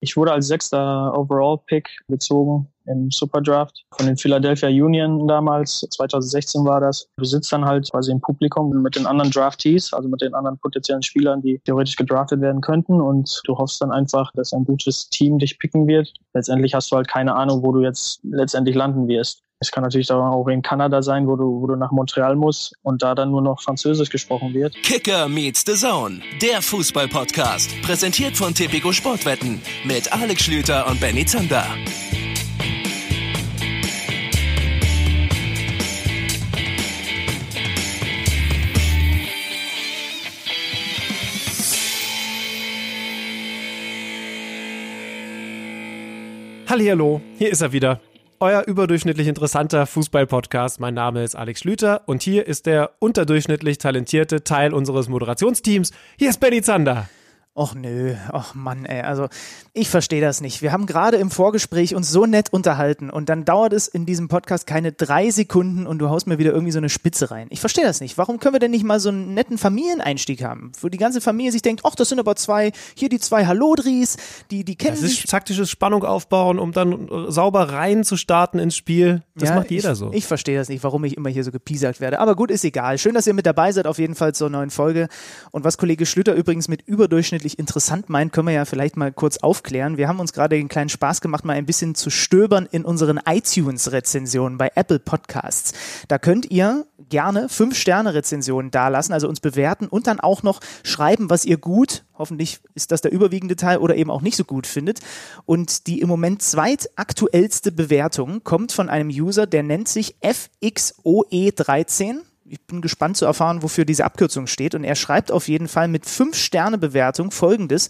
Ich wurde als sechster Overall-Pick gezogen im Superdraft von den Philadelphia Union damals. 2016 war das. Du sitzt dann halt quasi im Publikum mit den anderen Draftees, also mit den anderen potenziellen Spielern, die theoretisch gedraftet werden könnten. Und du hoffst dann einfach, dass ein gutes Team dich picken wird. Letztendlich hast du halt keine Ahnung, wo du jetzt letztendlich landen wirst. Es kann natürlich auch in Kanada sein, wo du, wo du nach Montreal musst und da dann nur noch Französisch gesprochen wird. Kicker meets the Zone, der Fußball-Podcast. Präsentiert von Tipico Sportwetten mit Alex Schlüter und Benny Zander. Hallo, hier ist er wieder. Euer überdurchschnittlich interessanter Fußball-Podcast. Mein Name ist Alex Schlüter und hier ist der unterdurchschnittlich talentierte Teil unseres Moderationsteams. Hier ist Benny Zander. Och nö, och Mann, ey. Also ich verstehe das nicht. Wir haben gerade im Vorgespräch uns so nett unterhalten und dann dauert es in diesem Podcast keine drei Sekunden und du haust mir wieder irgendwie so eine Spitze rein. Ich verstehe das nicht. Warum können wir denn nicht mal so einen netten Familieneinstieg haben, wo die ganze Familie sich denkt, ach, das sind aber zwei, hier die zwei Hallodris, die, die kennen das sich. ist taktisches Spannung aufbauen, um dann äh, sauber rein zu starten ins Spiel. Das Ja, macht jeder ich, so. Ich verstehe das nicht, warum ich immer hier so gepiesackt werde. Aber gut, ist egal. Schön, dass ihr mit dabei seid, auf jeden Fall zur neuen Folge. Und was Kollege Schlüter übrigens mit überdurchschnittlich interessant meint, können wir ja vielleicht mal kurz aufklären. Wir haben uns gerade den kleinen Spaß gemacht, mal ein bisschen zu stöbern in unseren iTunes-Rezensionen bei Apple Podcasts. Da könnt ihr gerne Fünf-Sterne-Rezensionen dalassen, also uns bewerten und dann auch noch schreiben, was ihr gut, hoffentlich ist das der überwiegende Teil oder eben auch nicht so gut findet. Und die im Moment zweitaktuellste Bewertung kommt von einem User, der nennt sich FXOE13 ich bin gespannt zu erfahren, wofür diese Abkürzung steht. Und er schreibt auf jeden Fall mit fünf Sterne Bewertung folgendes.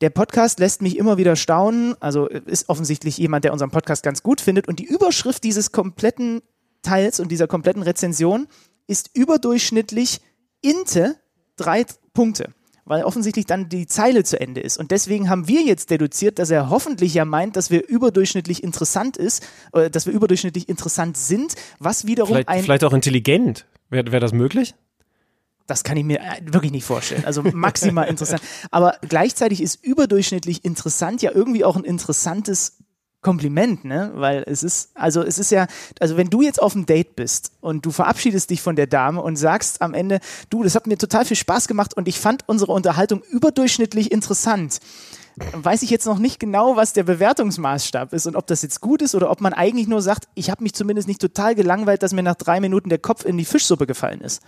Der Podcast lässt mich immer wieder staunen. Also ist offensichtlich jemand, der unseren Podcast ganz gut findet. Und die Überschrift dieses kompletten Teils und dieser kompletten Rezension ist überdurchschnittlich Inte drei Punkte. Weil offensichtlich dann die Zeile zu Ende ist. Und deswegen haben wir jetzt deduziert, dass er hoffentlich ja meint, dass wir überdurchschnittlich interessant ist, äh, dass wir überdurchschnittlich interessant sind, was wiederum Vielleicht, ein vielleicht auch intelligent. Wäre wär das möglich? Das kann ich mir äh, wirklich nicht vorstellen. Also maximal interessant. Aber gleichzeitig ist überdurchschnittlich interessant ja irgendwie auch ein interessantes Kompliment, ne? Weil es ist, also es ist ja, also wenn du jetzt auf einem Date bist und du verabschiedest dich von der Dame und sagst am Ende, du, das hat mir total viel Spaß gemacht und ich fand unsere Unterhaltung überdurchschnittlich interessant. Weiß ich jetzt noch nicht genau, was der Bewertungsmaßstab ist und ob das jetzt gut ist oder ob man eigentlich nur sagt, ich habe mich zumindest nicht total gelangweilt, dass mir nach drei Minuten der Kopf in die Fischsuppe gefallen ist.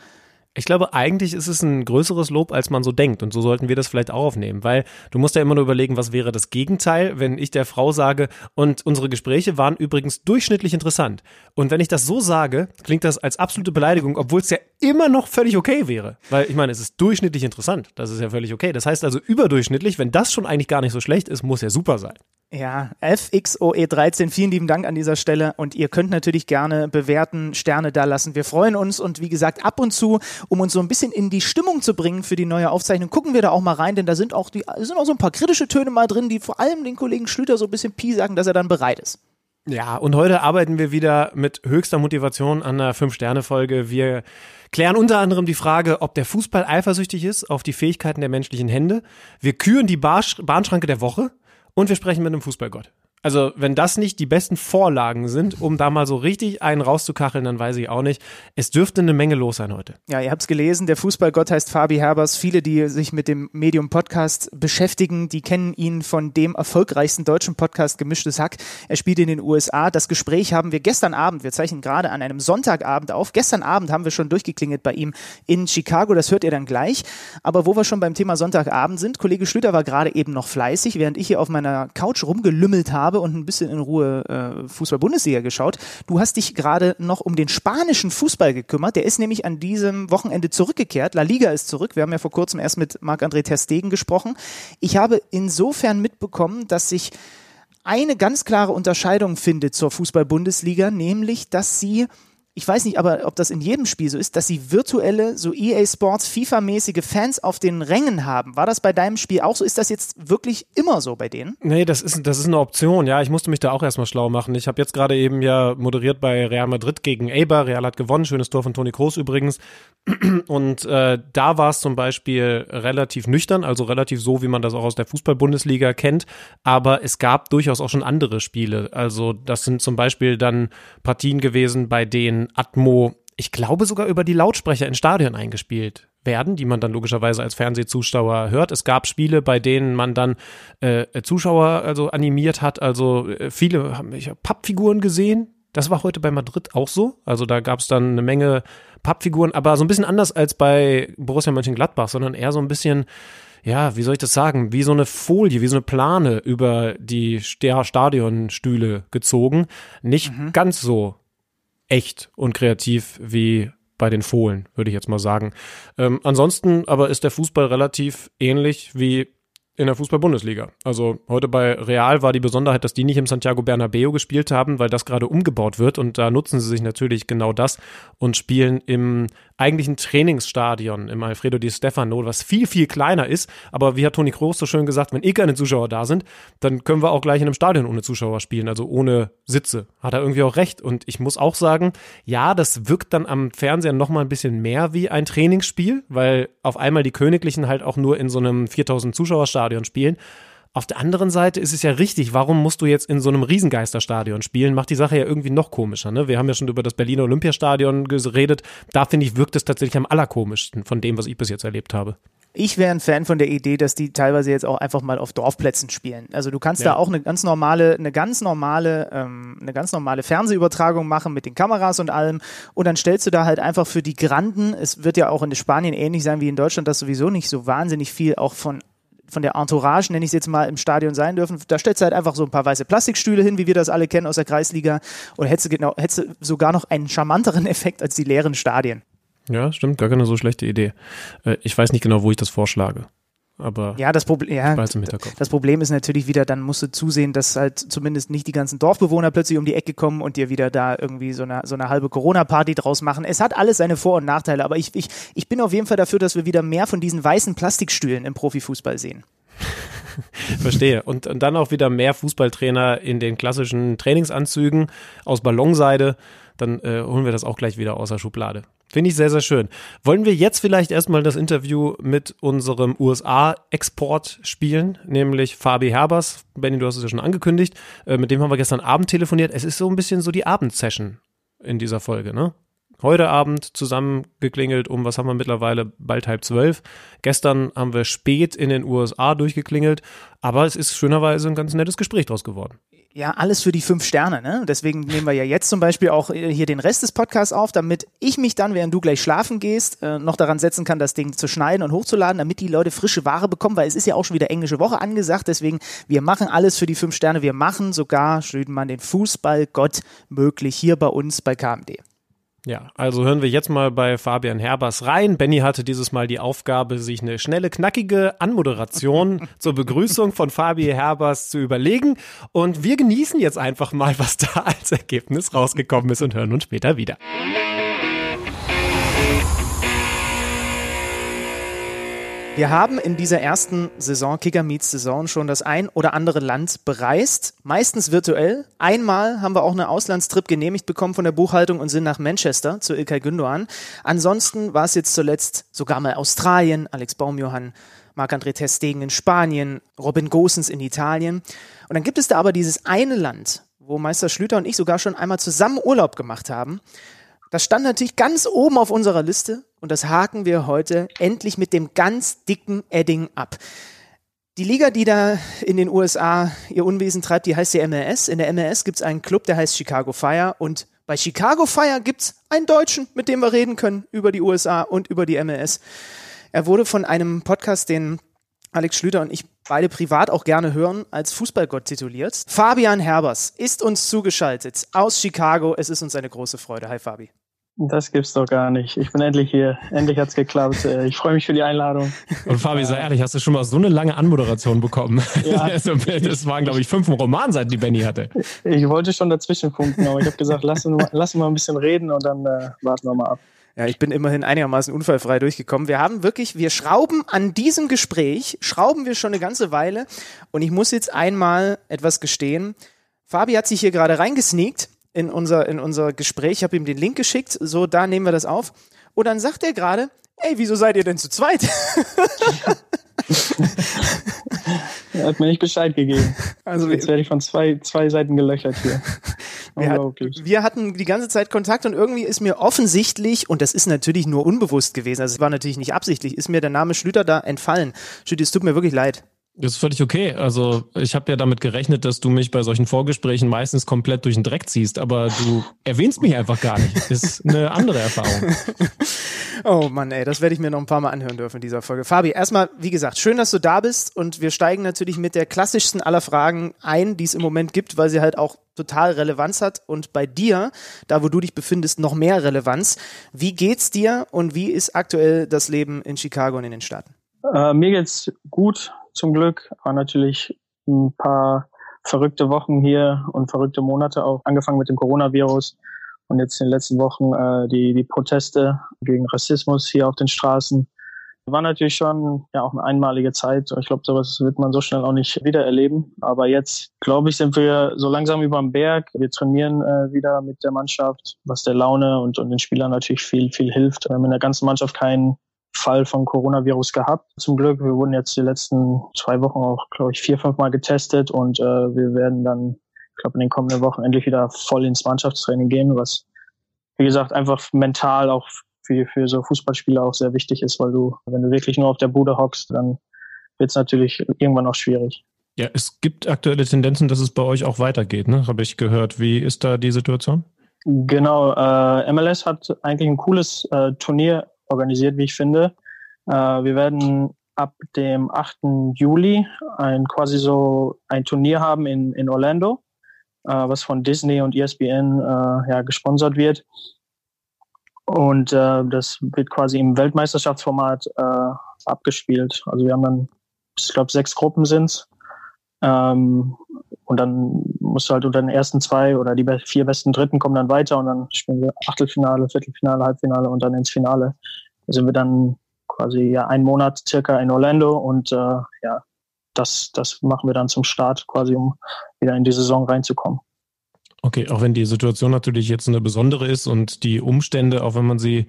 Ich glaube, eigentlich ist es ein größeres Lob, als man so denkt. Und so sollten wir das vielleicht auch aufnehmen. Weil du musst ja immer nur überlegen, was wäre das Gegenteil, wenn ich der Frau sage, und unsere Gespräche waren übrigens durchschnittlich interessant. Und wenn ich das so sage, klingt das als absolute Beleidigung, obwohl es ja immer noch völlig okay wäre. Weil ich meine, es ist durchschnittlich interessant. Das ist ja völlig okay. Das heißt also überdurchschnittlich, wenn das schon eigentlich gar nicht so schlecht ist, muss ja super sein. Ja, FXOE13, vielen lieben Dank an dieser Stelle und ihr könnt natürlich gerne bewerten, Sterne da lassen. Wir freuen uns und wie gesagt, ab und zu, um uns so ein bisschen in die Stimmung zu bringen für die neue Aufzeichnung, gucken wir da auch mal rein, denn da sind auch, die, sind auch so ein paar kritische Töne mal drin, die vor allem den Kollegen Schlüter so ein bisschen Pi sagen, dass er dann bereit ist. Ja, und heute arbeiten wir wieder mit höchster Motivation an einer Fünf-Sterne-Folge. Wir klären unter anderem die Frage, ob der Fußball eifersüchtig ist auf die Fähigkeiten der menschlichen Hände. Wir küren die Bahnschranke der Woche und wir sprechen mit einem Fußballgott. Also, wenn das nicht die besten Vorlagen sind, um da mal so richtig einen rauszukacheln, dann weiß ich auch nicht. Es dürfte eine Menge los sein heute. Ja, ihr habt es gelesen, der Fußballgott heißt Fabi Herbers. Viele, die sich mit dem Medium Podcast beschäftigen, die kennen ihn von dem erfolgreichsten deutschen Podcast Gemischtes Hack. Er spielt in den USA. Das Gespräch haben wir gestern Abend, wir zeichnen gerade an einem Sonntagabend auf. Gestern Abend haben wir schon durchgeklingelt bei ihm in Chicago, das hört ihr dann gleich. Aber wo wir schon beim Thema Sonntagabend sind, Kollege Schlüter war gerade eben noch fleißig, während ich hier auf meiner Couch rumgelümmelt habe und ein bisschen in Ruhe äh, Fußball-Bundesliga geschaut. Du hast dich gerade noch um den spanischen Fußball gekümmert. Der ist nämlich an diesem Wochenende zurückgekehrt. La Liga ist zurück. Wir haben ja vor kurzem erst mit Marc-André Ter Stegen gesprochen. Ich habe insofern mitbekommen, dass sich eine ganz klare Unterscheidung findet zur Fußball-Bundesliga, nämlich, dass sie ich weiß nicht, aber ob das in jedem Spiel so ist, dass sie virtuelle, so EA Sports, FIFA-mäßige Fans auf den Rängen haben. War das bei deinem Spiel auch so? Ist das jetzt wirklich immer so bei denen? Nee, das ist, das ist eine Option, ja. Ich musste mich da auch erstmal schlau machen. Ich habe jetzt gerade eben ja moderiert bei Real Madrid gegen Eibar. Real hat gewonnen, schönes Tor von Toni Kroos übrigens. Und äh, da war es zum Beispiel relativ nüchtern, also relativ so, wie man das auch aus der Fußball-Bundesliga kennt. Aber es gab durchaus auch schon andere Spiele. Also das sind zum Beispiel dann Partien gewesen, bei denen Atmo, ich glaube sogar über die Lautsprecher in Stadion eingespielt werden, die man dann logischerweise als Fernsehzuschauer hört. Es gab Spiele, bei denen man dann äh, Zuschauer also animiert hat. Also äh, viele haben ich hab Pappfiguren gesehen. Das war heute bei Madrid auch so. Also da gab es dann eine Menge Pappfiguren, aber so ein bisschen anders als bei Borussia Mönchengladbach, sondern eher so ein bisschen ja, wie soll ich das sagen, wie so eine Folie, wie so eine Plane über die Stadionstühle gezogen. Nicht mhm. ganz so echt und kreativ wie bei den Fohlen, würde ich jetzt mal sagen. Ähm, ansonsten aber ist der Fußball relativ ähnlich wie in der Fußball-Bundesliga. Also heute bei Real war die Besonderheit, dass die nicht im Santiago Bernabeo gespielt haben, weil das gerade umgebaut wird und da nutzen sie sich natürlich genau das und spielen im eigentlichen Trainingsstadion im Alfredo Di Stefano, was viel, viel kleiner ist. Aber wie hat Toni Kroos so schön gesagt, wenn eh keine Zuschauer da sind, dann können wir auch gleich in einem Stadion ohne Zuschauer spielen, also ohne Sitze. Hat er irgendwie auch recht. Und ich muss auch sagen, ja, das wirkt dann am Fernseher nochmal ein bisschen mehr wie ein Trainingsspiel, weil auf einmal die Königlichen halt auch nur in so einem 4000 Zuschauerstadion spielen. Auf der anderen Seite ist es ja richtig, warum musst du jetzt in so einem Riesengeisterstadion spielen? Macht die Sache ja irgendwie noch komischer. Ne? Wir haben ja schon über das Berliner Olympiastadion geredet. Da finde ich, wirkt es tatsächlich am allerkomischsten von dem, was ich bis jetzt erlebt habe. Ich wäre ein Fan von der Idee, dass die teilweise jetzt auch einfach mal auf Dorfplätzen spielen. Also du kannst ja. da auch eine ganz normale, eine ganz normale, ähm, eine ganz normale Fernsehübertragung machen mit den Kameras und allem. Und dann stellst du da halt einfach für die Granden, es wird ja auch in Spanien ähnlich sein wie in Deutschland, dass sowieso nicht so wahnsinnig viel auch von von der Entourage, nenne ich es jetzt mal, im Stadion sein dürfen. Da stellst du halt einfach so ein paar weiße Plastikstühle hin, wie wir das alle kennen aus der Kreisliga. Oder hättest du, genau, hättest du sogar noch einen charmanteren Effekt als die leeren Stadien. Ja, stimmt, gar keine so schlechte Idee. Äh, ich weiß nicht genau, wo ich das vorschlage. Aber ja, das, Proble ja, das Problem ist natürlich wieder, dann musst du zusehen, dass halt zumindest nicht die ganzen Dorfbewohner plötzlich um die Ecke kommen und dir wieder da irgendwie so eine, so eine halbe Corona-Party draus machen. Es hat alles seine Vor- und Nachteile, aber ich, ich, ich bin auf jeden Fall dafür, dass wir wieder mehr von diesen weißen Plastikstühlen im Profifußball sehen. Verstehe. Und, und dann auch wieder mehr Fußballtrainer in den klassischen Trainingsanzügen aus Ballonseide. Dann äh, holen wir das auch gleich wieder aus der Schublade. Finde ich sehr, sehr schön. Wollen wir jetzt vielleicht erstmal das Interview mit unserem USA-Export spielen, nämlich Fabi Herbers. Benny, du hast es ja schon angekündigt. Äh, mit dem haben wir gestern Abend telefoniert. Es ist so ein bisschen so die Abendsession in dieser Folge, ne? Heute Abend zusammengeklingelt um, was haben wir mittlerweile, bald halb zwölf. Gestern haben wir spät in den USA durchgeklingelt, aber es ist schönerweise ein ganz nettes Gespräch draus geworden ja, alles für die fünf Sterne. Ne? Deswegen nehmen wir ja jetzt zum Beispiel auch äh, hier den Rest des Podcasts auf, damit ich mich dann, während du gleich schlafen gehst, äh, noch daran setzen kann, das Ding zu schneiden und hochzuladen, damit die Leute frische Ware bekommen, weil es ist ja auch schon wieder englische Woche angesagt. Deswegen, wir machen alles für die fünf Sterne. Wir machen sogar, Schlüdenmann, den Fußballgott möglich hier bei uns bei KMD. Ja, also hören wir jetzt mal bei Fabian Herbers rein. Benny hatte dieses Mal die Aufgabe, sich eine schnelle, knackige Anmoderation zur Begrüßung von Fabian Herbers zu überlegen. Und wir genießen jetzt einfach mal, was da als Ergebnis rausgekommen ist und hören uns später wieder. Wir haben in dieser ersten Saison, Kicker Meets Saison, schon das ein oder andere Land bereist, meistens virtuell. Einmal haben wir auch einen Auslandstrip genehmigt bekommen von der Buchhaltung und sind nach Manchester zu Ilkay Gündoğan. Ansonsten war es jetzt zuletzt sogar mal Australien, Alex Baumjohann, Marc-André Testegen in Spanien, Robin Gosens in Italien. Und dann gibt es da aber dieses eine Land, wo Meister Schlüter und ich sogar schon einmal zusammen Urlaub gemacht haben. Das stand natürlich ganz oben auf unserer Liste und das haken wir heute endlich mit dem ganz dicken Edding ab. Die Liga, die da in den USA ihr Unwesen treibt, die heißt die MLS. In der MLS gibt es einen Club, der heißt Chicago Fire und bei Chicago Fire gibt es einen Deutschen, mit dem wir reden können über die USA und über die MLS. Er wurde von einem Podcast, den Alex Schlüter und ich beide privat auch gerne hören, als Fußballgott tituliert. Fabian Herbers ist uns zugeschaltet aus Chicago. Es ist uns eine große Freude. Hi Fabi. Das gibt's doch gar nicht. Ich bin endlich hier. Endlich hat's geklappt. Äh, ich freue mich für die Einladung. Und Fabi, sei ehrlich, hast du schon mal so eine lange Anmoderation bekommen? Ja. Also, das waren, glaube ich, fünf Romanseiten, die Benny hatte. Ich wollte schon dazwischen funken, aber ich habe gesagt, lass uns, lass uns mal ein bisschen reden und dann äh, warten wir mal ab. Ja, ich bin immerhin einigermaßen unfallfrei durchgekommen. Wir haben wirklich, wir schrauben an diesem Gespräch, schrauben wir schon eine ganze Weile. Und ich muss jetzt einmal etwas gestehen. Fabi hat sich hier gerade reingesneakt in unser, in unser Gespräch. Ich habe ihm den Link geschickt. So, da nehmen wir das auf. Und dann sagt er gerade, ey, wieso seid ihr denn zu zweit? er hat mir nicht Bescheid gegeben. Also jetzt werde ich von zwei, zwei Seiten gelöchert hier. Wir, hat, wir, hatten die ganze Zeit Kontakt und irgendwie ist mir offensichtlich, und das ist natürlich nur unbewusst gewesen, also es war natürlich nicht absichtlich, ist mir der Name Schlüter da entfallen. Schlüter, es tut mir wirklich leid. Das ist völlig okay. Also ich habe ja damit gerechnet, dass du mich bei solchen Vorgesprächen meistens komplett durch den Dreck ziehst, aber du erwähnst mich einfach gar nicht. Das ist eine andere Erfahrung. oh Mann, ey, das werde ich mir noch ein paar Mal anhören dürfen in dieser Folge. Fabi, erstmal, wie gesagt, schön, dass du da bist und wir steigen natürlich mit der klassischsten aller Fragen ein, die es im Moment gibt, weil sie halt auch total Relevanz hat und bei dir, da wo du dich befindest, noch mehr Relevanz. Wie geht's dir und wie ist aktuell das Leben in Chicago und in den Staaten? Äh, mir geht's gut zum Glück. War natürlich ein paar verrückte Wochen hier und verrückte Monate auch, angefangen mit dem Coronavirus und jetzt in den letzten Wochen äh, die, die Proteste gegen Rassismus hier auf den Straßen. War natürlich schon ja auch eine einmalige Zeit. Ich glaube, sowas wird man so schnell auch nicht wieder erleben. Aber jetzt, glaube ich, sind wir so langsam über dem Berg. Wir trainieren äh, wieder mit der Mannschaft, was der Laune und, und den Spielern natürlich viel, viel hilft. Wir haben in der ganzen Mannschaft keinen Fall von Coronavirus gehabt. Zum Glück, wir wurden jetzt die letzten zwei Wochen auch, glaube ich, vier, fünf Mal getestet und äh, wir werden dann, ich glaube, in den kommenden Wochen endlich wieder voll ins Mannschaftstraining gehen, was, wie gesagt, einfach mental auch für, für so Fußballspieler auch sehr wichtig ist, weil du, wenn du wirklich nur auf der Bude hockst, dann wird es natürlich irgendwann auch schwierig. Ja, es gibt aktuelle Tendenzen, dass es bei euch auch weitergeht, ne? Habe ich gehört. Wie ist da die Situation? Genau, äh, MLS hat eigentlich ein cooles äh, Turnier organisiert, wie ich finde. Äh, wir werden ab dem 8. Juli ein quasi so ein Turnier haben in, in Orlando, äh, was von Disney und ESPN äh, ja, gesponsert wird. Und äh, das wird quasi im Weltmeisterschaftsformat äh, abgespielt. Also wir haben dann, ich glaube, sechs Gruppen sind's. Ähm, und dann musst du halt unter den ersten zwei oder die vier besten Dritten kommen dann weiter und dann spielen wir Achtelfinale, Viertelfinale, Halbfinale und dann ins Finale. Da sind wir dann quasi ja einen Monat circa in Orlando und äh, ja, das, das machen wir dann zum Start quasi, um wieder in die Saison reinzukommen. Okay, auch wenn die Situation natürlich jetzt eine besondere ist und die Umstände, auch wenn man sie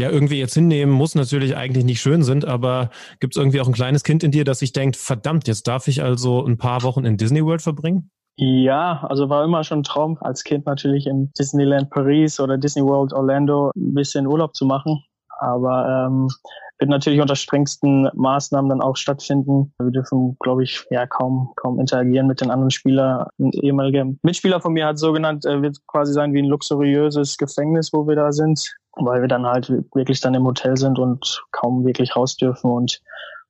ja irgendwie jetzt hinnehmen muss, natürlich eigentlich nicht schön sind, aber gibt es irgendwie auch ein kleines Kind in dir, das sich denkt, verdammt, jetzt darf ich also ein paar Wochen in Disney World verbringen? Ja, also war immer schon ein Traum, als Kind natürlich in Disneyland Paris oder Disney World Orlando ein bisschen Urlaub zu machen. Aber ähm, wird natürlich unter strengsten Maßnahmen dann auch stattfinden. Wir dürfen, glaube ich, ja kaum kaum interagieren mit den anderen Spielern. Ein ehemaliger Mitspieler von mir hat so genannt, äh, wird quasi sein wie ein luxuriöses Gefängnis, wo wir da sind weil wir dann halt wirklich dann im Hotel sind und kaum wirklich raus dürfen und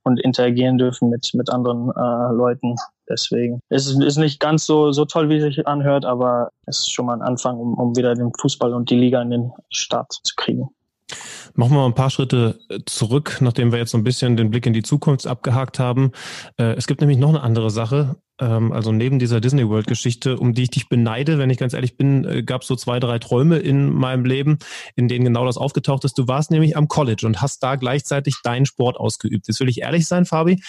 und interagieren dürfen mit mit anderen äh, Leuten. Deswegen es ist, ist nicht ganz so so toll, wie es sich anhört, aber es ist schon mal ein Anfang, um, um wieder den Fußball und die Liga in den Start zu kriegen. Machen wir mal ein paar Schritte zurück, nachdem wir jetzt so ein bisschen den Blick in die Zukunft abgehakt haben. Äh, es gibt nämlich noch eine andere Sache. Ähm, also neben dieser Disney World Geschichte, um die ich dich beneide, wenn ich ganz ehrlich bin, äh, gab es so zwei, drei Träume in meinem Leben, in denen genau das aufgetaucht ist. Du warst nämlich am College und hast da gleichzeitig deinen Sport ausgeübt. Jetzt will ich ehrlich sein, Fabi.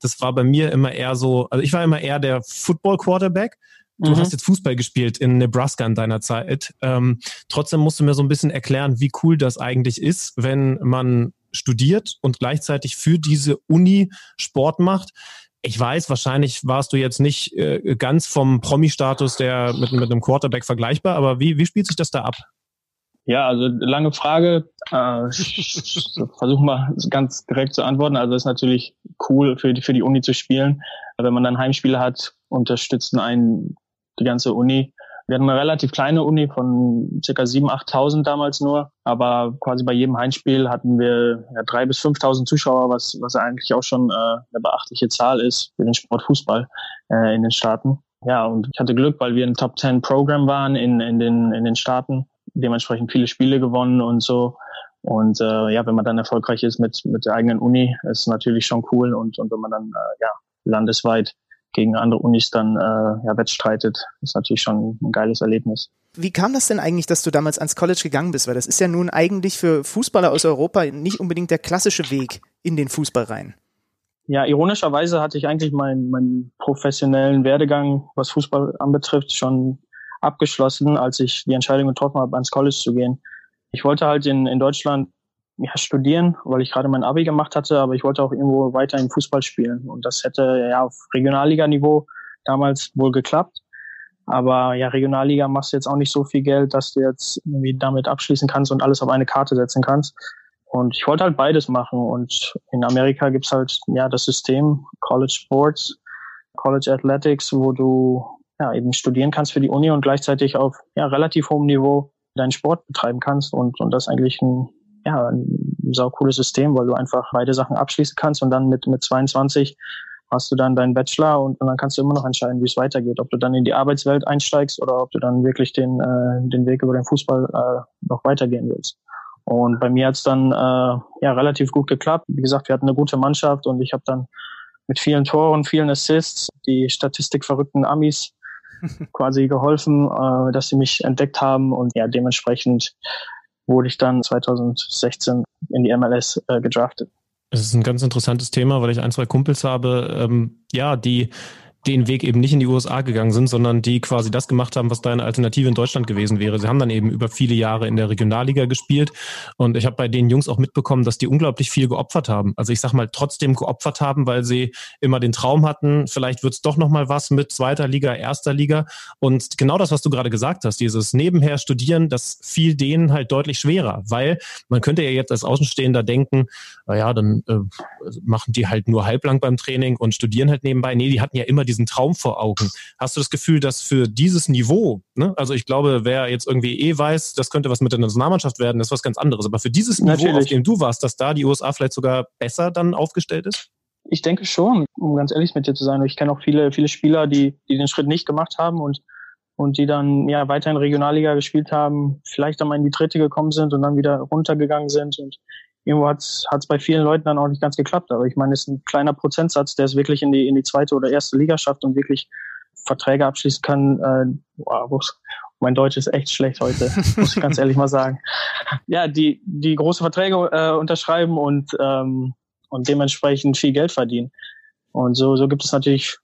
Das war bei mir immer eher so, also ich war immer eher der Football Quarterback Du mhm. hast jetzt Fußball gespielt in Nebraska in deiner Zeit. Ähm, trotzdem musst du mir so ein bisschen erklären, wie cool das eigentlich ist, wenn man studiert und gleichzeitig für diese Uni Sport macht. Ich weiß, wahrscheinlich warst du jetzt nicht äh, ganz vom Promi-Status der mit, mit einem Quarterback vergleichbar, aber wie, wie spielt sich das da ab? Ja, also lange Frage. Äh, Versuch mal ganz direkt zu antworten. Also es ist natürlich cool für die, für die Uni zu spielen. Wenn man dann Heimspiele hat, unterstützen einen die ganze Uni. Wir hatten eine relativ kleine Uni von circa 7.000, 8.000 damals nur, aber quasi bei jedem Heimspiel hatten wir ja, 3.000 bis 5.000 Zuschauer, was, was eigentlich auch schon äh, eine beachtliche Zahl ist für den Sport Fußball äh, in den Staaten. Ja, und ich hatte Glück, weil wir ein Top 10 Programm waren in, in, den, in den Staaten dementsprechend viele Spiele gewonnen und so. Und äh, ja, wenn man dann erfolgreich ist mit, mit der eigenen Uni, ist natürlich schon cool. Und, und wenn man dann äh, ja, landesweit gegen andere Unis dann äh, ja, wettstreitet, ist natürlich schon ein geiles Erlebnis. Wie kam das denn eigentlich, dass du damals ans College gegangen bist? Weil das ist ja nun eigentlich für Fußballer aus Europa nicht unbedingt der klassische Weg in den Fußball rein. Ja, ironischerweise hatte ich eigentlich meinen, meinen professionellen Werdegang, was Fußball anbetrifft, schon abgeschlossen, als ich die Entscheidung getroffen habe, ans College zu gehen. Ich wollte halt in, in Deutschland ja, studieren, weil ich gerade mein Abi gemacht hatte, aber ich wollte auch irgendwo weiter im Fußball spielen. Und das hätte ja auf Regionalliganiveau damals wohl geklappt. Aber ja, Regionalliga machst du jetzt auch nicht so viel Geld, dass du jetzt irgendwie damit abschließen kannst und alles auf eine Karte setzen kannst. Und ich wollte halt beides machen. Und in Amerika gibt's halt ja das System College Sports, College Athletics, wo du ja eben studieren kannst für die Uni und gleichzeitig auf ja, relativ hohem Niveau deinen Sport betreiben kannst. Und, und das eigentlich ein, ja, ein sau cooles System, weil du einfach beide Sachen abschließen kannst und dann mit, mit 22 hast du dann deinen Bachelor und, und dann kannst du immer noch entscheiden, wie es weitergeht. Ob du dann in die Arbeitswelt einsteigst oder ob du dann wirklich den, äh, den Weg über den Fußball äh, noch weitergehen willst. Und bei mir hat es dann äh, ja relativ gut geklappt. Wie gesagt, wir hatten eine gute Mannschaft und ich habe dann mit vielen Toren, vielen Assists die statistikverrückten Amis quasi geholfen, äh, dass sie mich entdeckt haben und ja dementsprechend wurde ich dann 2016 in die MLS äh, gedraftet. Es ist ein ganz interessantes Thema, weil ich ein, zwei Kumpels habe, ähm, ja, die den Weg eben nicht in die USA gegangen sind, sondern die quasi das gemacht haben, was da eine Alternative in Deutschland gewesen wäre. Sie haben dann eben über viele Jahre in der Regionalliga gespielt und ich habe bei den Jungs auch mitbekommen, dass die unglaublich viel geopfert haben. Also ich sag mal trotzdem geopfert haben, weil sie immer den Traum hatten, vielleicht wird's doch noch mal was mit zweiter Liga, erster Liga und genau das, was du gerade gesagt hast, dieses nebenher studieren, das fiel denen halt deutlich schwerer, weil man könnte ja jetzt als Außenstehender denken, naja, dann äh, machen die halt nur halblang beim Training und studieren halt nebenbei. Nee, die hatten ja immer diesen Traum vor Augen. Hast du das Gefühl, dass für dieses Niveau, ne, also ich glaube, wer jetzt irgendwie eh weiß, das könnte was mit der Nationalmannschaft werden, ist was ganz anderes. Aber für dieses Niveau, Natürlich. auf dem du warst, dass da die USA vielleicht sogar besser dann aufgestellt ist? Ich denke schon, um ganz ehrlich mit dir zu sein. Ich kenne auch viele, viele Spieler, die, die den Schritt nicht gemacht haben und und die dann ja weiter in Regionalliga gespielt haben, vielleicht einmal in die dritte gekommen sind und dann wieder runtergegangen sind und irgendwo hat es bei vielen Leuten dann auch nicht ganz geklappt. Aber ich meine, es ist ein kleiner Prozentsatz, der es wirklich in die, in die zweite oder erste Liga schafft und wirklich Verträge abschließen kann. Äh, wow, mein Deutsch ist echt schlecht heute, muss ich ganz ehrlich mal sagen. Ja, die, die große Verträge äh, unterschreiben und, ähm, und dementsprechend viel Geld verdienen. Und so, so gibt es natürlich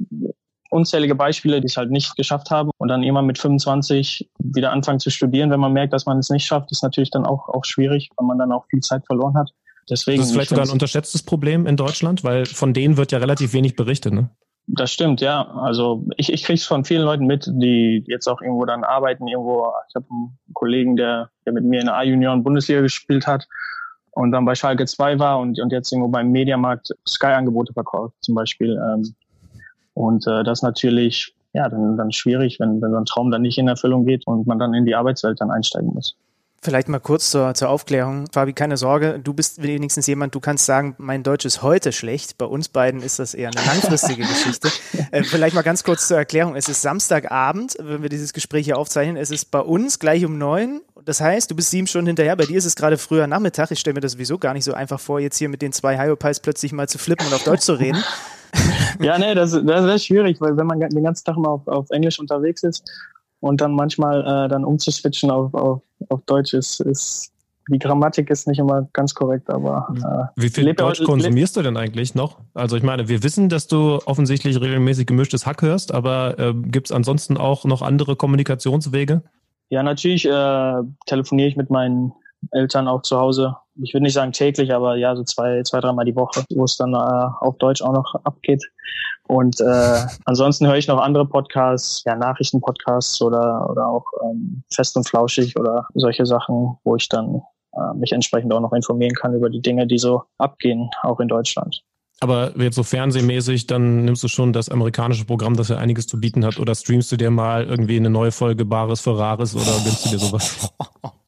unzählige Beispiele, die es halt nicht geschafft haben und dann immer mit 25 wieder anfangen zu studieren. Wenn man merkt, dass man es nicht schafft, ist natürlich dann auch, auch schwierig, weil man dann auch viel Zeit verloren hat. Deswegen, das ist vielleicht sogar ein unterschätztes Problem in Deutschland, weil von denen wird ja relativ wenig berichtet, ne? Das stimmt, ja. Also ich, ich kriege es von vielen Leuten mit, die jetzt auch irgendwo dann arbeiten, irgendwo. Ich habe einen Kollegen, der, der mit mir in der A-Junioren-Bundesliga gespielt hat und dann bei Schalke 2 war und, und jetzt irgendwo beim Mediamarkt Sky-Angebote verkauft, zum Beispiel. Ähm, und äh, das natürlich ja dann, dann schwierig, wenn, wenn so ein Traum dann nicht in Erfüllung geht und man dann in die Arbeitswelt dann einsteigen muss. Vielleicht mal kurz zur, zur Aufklärung. Fabi, keine Sorge, du bist wenigstens jemand, du kannst sagen, mein Deutsch ist heute schlecht. Bei uns beiden ist das eher eine langfristige Geschichte. Äh, vielleicht mal ganz kurz zur Erklärung. Es ist Samstagabend, wenn wir dieses Gespräch hier aufzeichnen. Es ist bei uns gleich um neun. Das heißt, du bist sieben Stunden hinterher. Bei dir ist es gerade früher Nachmittag. Ich stelle mir das sowieso gar nicht so einfach vor, jetzt hier mit den zwei Hyopies plötzlich mal zu flippen und auf Deutsch zu reden. ja, nee, das, das ist schwierig, weil wenn man den ganzen Tag mal auf, auf Englisch unterwegs ist und dann manchmal äh, dann umzuswitchen auf, auf, auf Deutsch ist, ist die Grammatik ist nicht immer ganz korrekt, aber äh, wie viel Deutsch konsumierst du denn eigentlich noch? Also ich meine, wir wissen, dass du offensichtlich regelmäßig gemischtes Hack hörst, aber äh, gibt es ansonsten auch noch andere Kommunikationswege? Ja, natürlich äh, telefoniere ich mit meinen Eltern auch zu Hause. Ich würde nicht sagen täglich, aber ja, so zwei, zwei, dreimal die Woche, wo es dann äh, auf Deutsch auch noch abgeht. Und äh, ansonsten höre ich noch andere Podcasts, ja, Nachrichtenpodcasts oder, oder auch ähm, Fest und Flauschig oder solche Sachen, wo ich dann äh, mich entsprechend auch noch informieren kann über die Dinge, die so abgehen, auch in Deutschland. Aber jetzt so fernsehmäßig, dann nimmst du schon das amerikanische Programm, das ja einiges zu bieten hat, oder streamst du dir mal irgendwie eine neue Folge Bares Ferraris oder gönnst du dir sowas?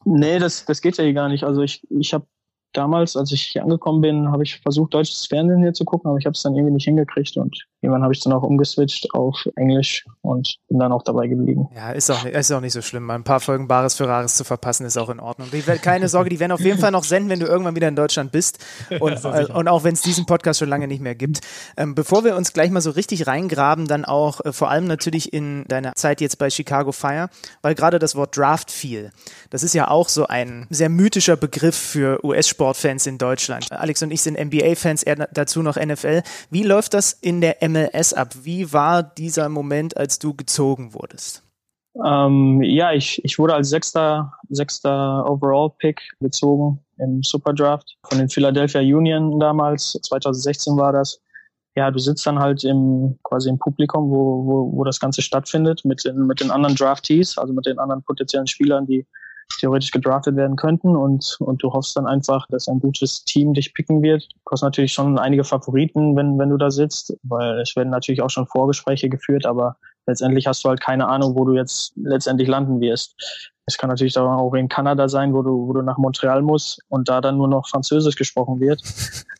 Nee, das, das geht ja hier gar nicht. Also ich, ich habe damals, als ich hier angekommen bin, habe ich versucht, deutsches Fernsehen hier zu gucken, aber ich habe es dann irgendwie nicht hingekriegt und Irgendwann habe ich dann auch umgeswitcht auf Englisch und bin dann auch dabei geblieben. Ja, ist auch, ist auch nicht so schlimm. Mal ein paar Folgen Bares für Rares zu verpassen, ist auch in Ordnung. Die, keine Sorge, die werden auf jeden Fall noch senden, wenn du irgendwann wieder in Deutschland bist. Und, äh, und auch wenn es diesen Podcast schon lange nicht mehr gibt. Ähm, bevor wir uns gleich mal so richtig reingraben, dann auch äh, vor allem natürlich in deiner Zeit jetzt bei Chicago Fire, weil gerade das Wort Draft fiel. Das ist ja auch so ein sehr mythischer Begriff für US-Sportfans in Deutschland. Alex und ich sind NBA-Fans, er dazu noch NFL. Wie läuft das in der MLS ab? Wie war dieser Moment, als du gezogen wurdest? Ähm, ja, ich, ich wurde als sechster, sechster Overall-Pick gezogen im Superdraft von den Philadelphia Union damals. 2016 war das. Ja, du sitzt dann halt im quasi im Publikum, wo, wo, wo das Ganze stattfindet, mit den, mit den anderen Draftees, also mit den anderen potenziellen Spielern, die theoretisch gedraftet werden könnten und, und du hoffst dann einfach, dass ein gutes Team dich picken wird. Du hast natürlich schon einige Favoriten, wenn, wenn du da sitzt, weil es werden natürlich auch schon Vorgespräche geführt, aber letztendlich hast du halt keine Ahnung, wo du jetzt letztendlich landen wirst. Es kann natürlich auch in Kanada sein, wo du, wo du nach Montreal musst und da dann nur noch Französisch gesprochen wird,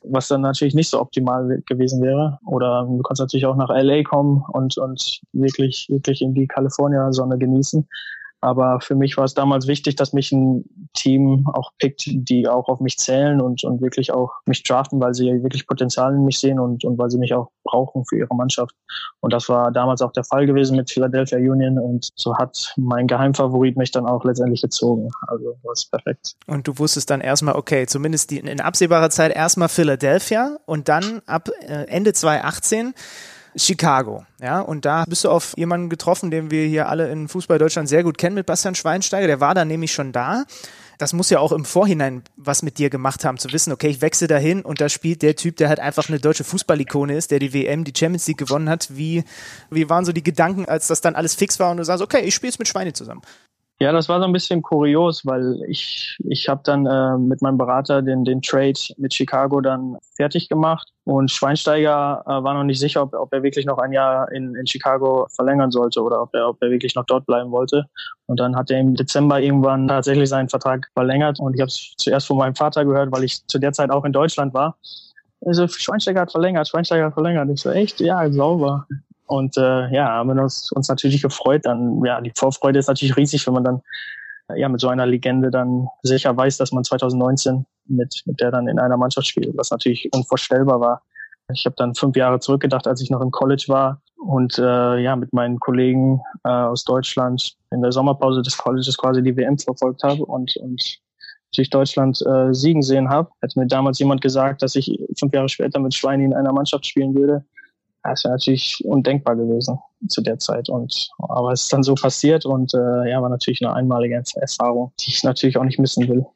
was dann natürlich nicht so optimal gewesen wäre. Oder du kannst natürlich auch nach LA kommen und, und wirklich, wirklich in die California-Sonne genießen. Aber für mich war es damals wichtig, dass mich ein Team auch pickt, die auch auf mich zählen und, und wirklich auch mich draften, weil sie wirklich Potenzial in mich sehen und, und weil sie mich auch brauchen für ihre Mannschaft. Und das war damals auch der Fall gewesen mit Philadelphia Union und so hat mein Geheimfavorit mich dann auch letztendlich gezogen. Also das ist perfekt. Und du wusstest dann erstmal, okay, zumindest die, in absehbarer Zeit erstmal Philadelphia und dann ab äh, Ende 2018 Chicago. Ja, und da bist du auf jemanden getroffen, den wir hier alle in Fußball Deutschland sehr gut kennen mit Bastian Schweinsteiger. Der war da nämlich schon da. Das muss ja auch im Vorhinein was mit dir gemacht haben, zu wissen, okay, ich wechsle dahin und da spielt der Typ, der halt einfach eine deutsche Fußballikone ist, der die WM, die Champions League gewonnen hat. Wie, wie waren so die Gedanken, als das dann alles fix war und du sagst, okay, ich spiele jetzt mit Schweine zusammen? Ja, das war so ein bisschen kurios, weil ich, ich habe dann äh, mit meinem Berater den, den Trade mit Chicago dann fertig gemacht und Schweinsteiger äh, war noch nicht sicher, ob, ob er wirklich noch ein Jahr in, in Chicago verlängern sollte oder ob er, ob er wirklich noch dort bleiben wollte. Und dann hat er im Dezember irgendwann tatsächlich seinen Vertrag verlängert und ich habe es zuerst von meinem Vater gehört, weil ich zu der Zeit auch in Deutschland war. Also Schweinsteiger hat verlängert, Schweinsteiger hat verlängert. Ich so, echt? Ja, sauber. Und äh, ja, haben wir uns, uns natürlich gefreut. Dann, ja, die Vorfreude ist natürlich riesig, wenn man dann ja mit so einer Legende dann sicher weiß, dass man 2019 mit, mit der dann in einer Mannschaft spielt, was natürlich unvorstellbar war. Ich habe dann fünf Jahre zurückgedacht, als ich noch im College war und äh, ja mit meinen Kollegen äh, aus Deutschland in der Sommerpause des Colleges quasi die WM verfolgt habe und und durch Deutschland äh, siegen sehen habe. Hätte mir damals jemand gesagt, dass ich fünf Jahre später mit Schweini in einer Mannschaft spielen würde, das wäre natürlich undenkbar gewesen zu der Zeit. Und aber es ist dann so passiert und äh, ja, war natürlich eine einmalige Erfahrung, die ich natürlich auch nicht missen will.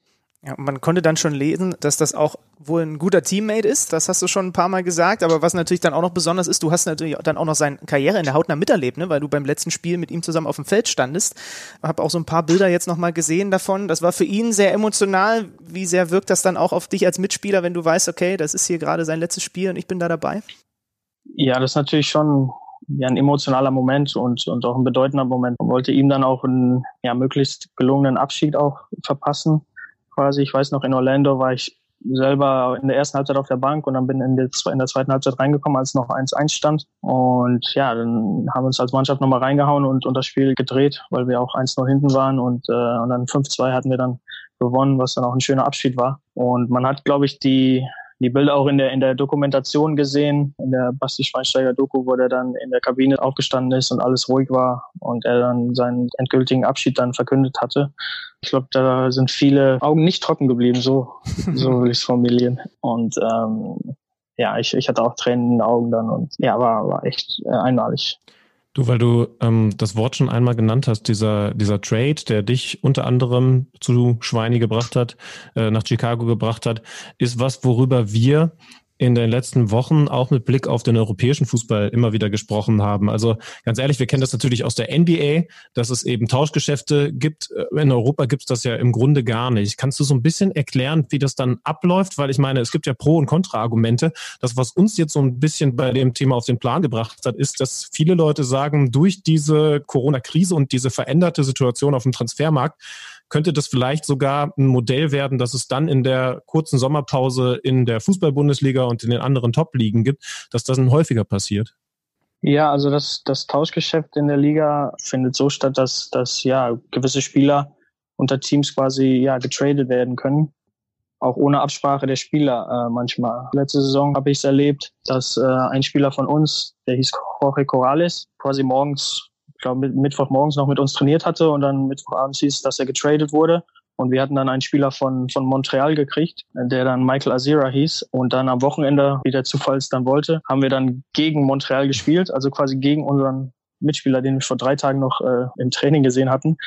Ja, man konnte dann schon lesen, dass das auch wohl ein guter Teammate ist. Das hast du schon ein paar Mal gesagt. Aber was natürlich dann auch noch besonders ist, du hast natürlich dann auch noch seine Karriere in der Hautnah miterlebt, ne? weil du beim letzten Spiel mit ihm zusammen auf dem Feld standest. Habe auch so ein paar Bilder jetzt nochmal gesehen davon. Das war für ihn sehr emotional. Wie sehr wirkt das dann auch auf dich als Mitspieler, wenn du weißt, okay, das ist hier gerade sein letztes Spiel und ich bin da dabei? Ja, das ist natürlich schon ja, ein emotionaler Moment und, und auch ein bedeutender Moment. Man wollte ihm dann auch einen ja, möglichst gelungenen Abschied auch verpassen. Quasi, ich weiß noch, in Orlando war ich selber in der ersten Halbzeit auf der Bank und dann bin in der, in der zweiten Halbzeit reingekommen, als noch 1-1 stand. Und ja, dann haben wir uns als Mannschaft nochmal reingehauen und, und das Spiel gedreht, weil wir auch 1-0 hinten waren und, äh, und dann 5-2 hatten wir dann gewonnen, was dann auch ein schöner Abschied war. Und man hat, glaube ich, die, die Bilder auch in der, in der Dokumentation gesehen, in der Basti Schweinsteiger Doku, wo der dann in der Kabine aufgestanden ist und alles ruhig war und er dann seinen endgültigen Abschied dann verkündet hatte. Ich glaube, da sind viele Augen nicht trocken geblieben, so, so will ich es formulieren. Und ähm, ja, ich, ich hatte auch Tränen in den Augen dann und ja, war, war echt äh, einmalig. Du, weil du ähm, das Wort schon einmal genannt hast, dieser, dieser Trade, der dich unter anderem zu Schweini gebracht hat, äh, nach Chicago gebracht hat, ist was, worüber wir in den letzten Wochen auch mit Blick auf den europäischen Fußball immer wieder gesprochen haben. Also ganz ehrlich, wir kennen das natürlich aus der NBA, dass es eben Tauschgeschäfte gibt. In Europa gibt es das ja im Grunde gar nicht. Kannst du so ein bisschen erklären, wie das dann abläuft? Weil ich meine, es gibt ja Pro- und Kontra-Argumente. Das, was uns jetzt so ein bisschen bei dem Thema auf den Plan gebracht hat, ist, dass viele Leute sagen, durch diese Corona-Krise und diese veränderte Situation auf dem Transfermarkt könnte das vielleicht sogar ein Modell werden, dass es dann in der kurzen Sommerpause in der Fußball-Bundesliga und in den anderen Top-Ligen gibt, dass das häufiger passiert? Ja, also das, das Tauschgeschäft in der Liga findet so statt, dass, dass ja gewisse Spieler unter Teams quasi ja getradet werden können. Auch ohne Absprache der Spieler äh, manchmal. Letzte Saison habe ich es erlebt, dass äh, ein Spieler von uns, der hieß Jorge Corrales, quasi morgens, ich glaube Mittwochmorgens noch mit uns trainiert hatte und dann Mittwochabends hieß, dass er getradet wurde. Und wir hatten dann einen Spieler von, von Montreal gekriegt, der dann Michael Azira hieß. Und dann am Wochenende, wie der Zufall es dann wollte, haben wir dann gegen Montreal gespielt, also quasi gegen unseren Mitspieler, den wir vor drei Tagen noch äh, im Training gesehen hatten.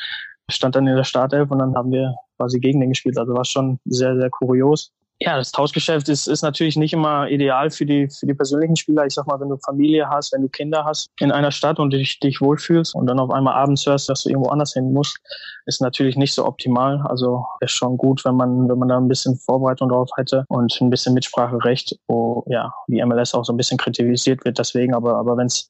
Stand dann in der Startelf und dann haben wir quasi gegen den gespielt. Also war schon sehr, sehr kurios ja, das Tauschgeschäft ist, ist natürlich nicht immer ideal für die, für die persönlichen Spieler. Ich sag mal, wenn du Familie hast, wenn du Kinder hast in einer Stadt und dich, dich wohlfühlst und dann auf einmal abends hörst, dass du irgendwo anders hin musst, ist natürlich nicht so optimal. Also ist schon gut, wenn man, wenn man da ein bisschen Vorbereitung drauf hätte und ein bisschen Mitspracherecht, wo ja die MLS auch so ein bisschen kritisiert wird deswegen. Aber, aber wenn es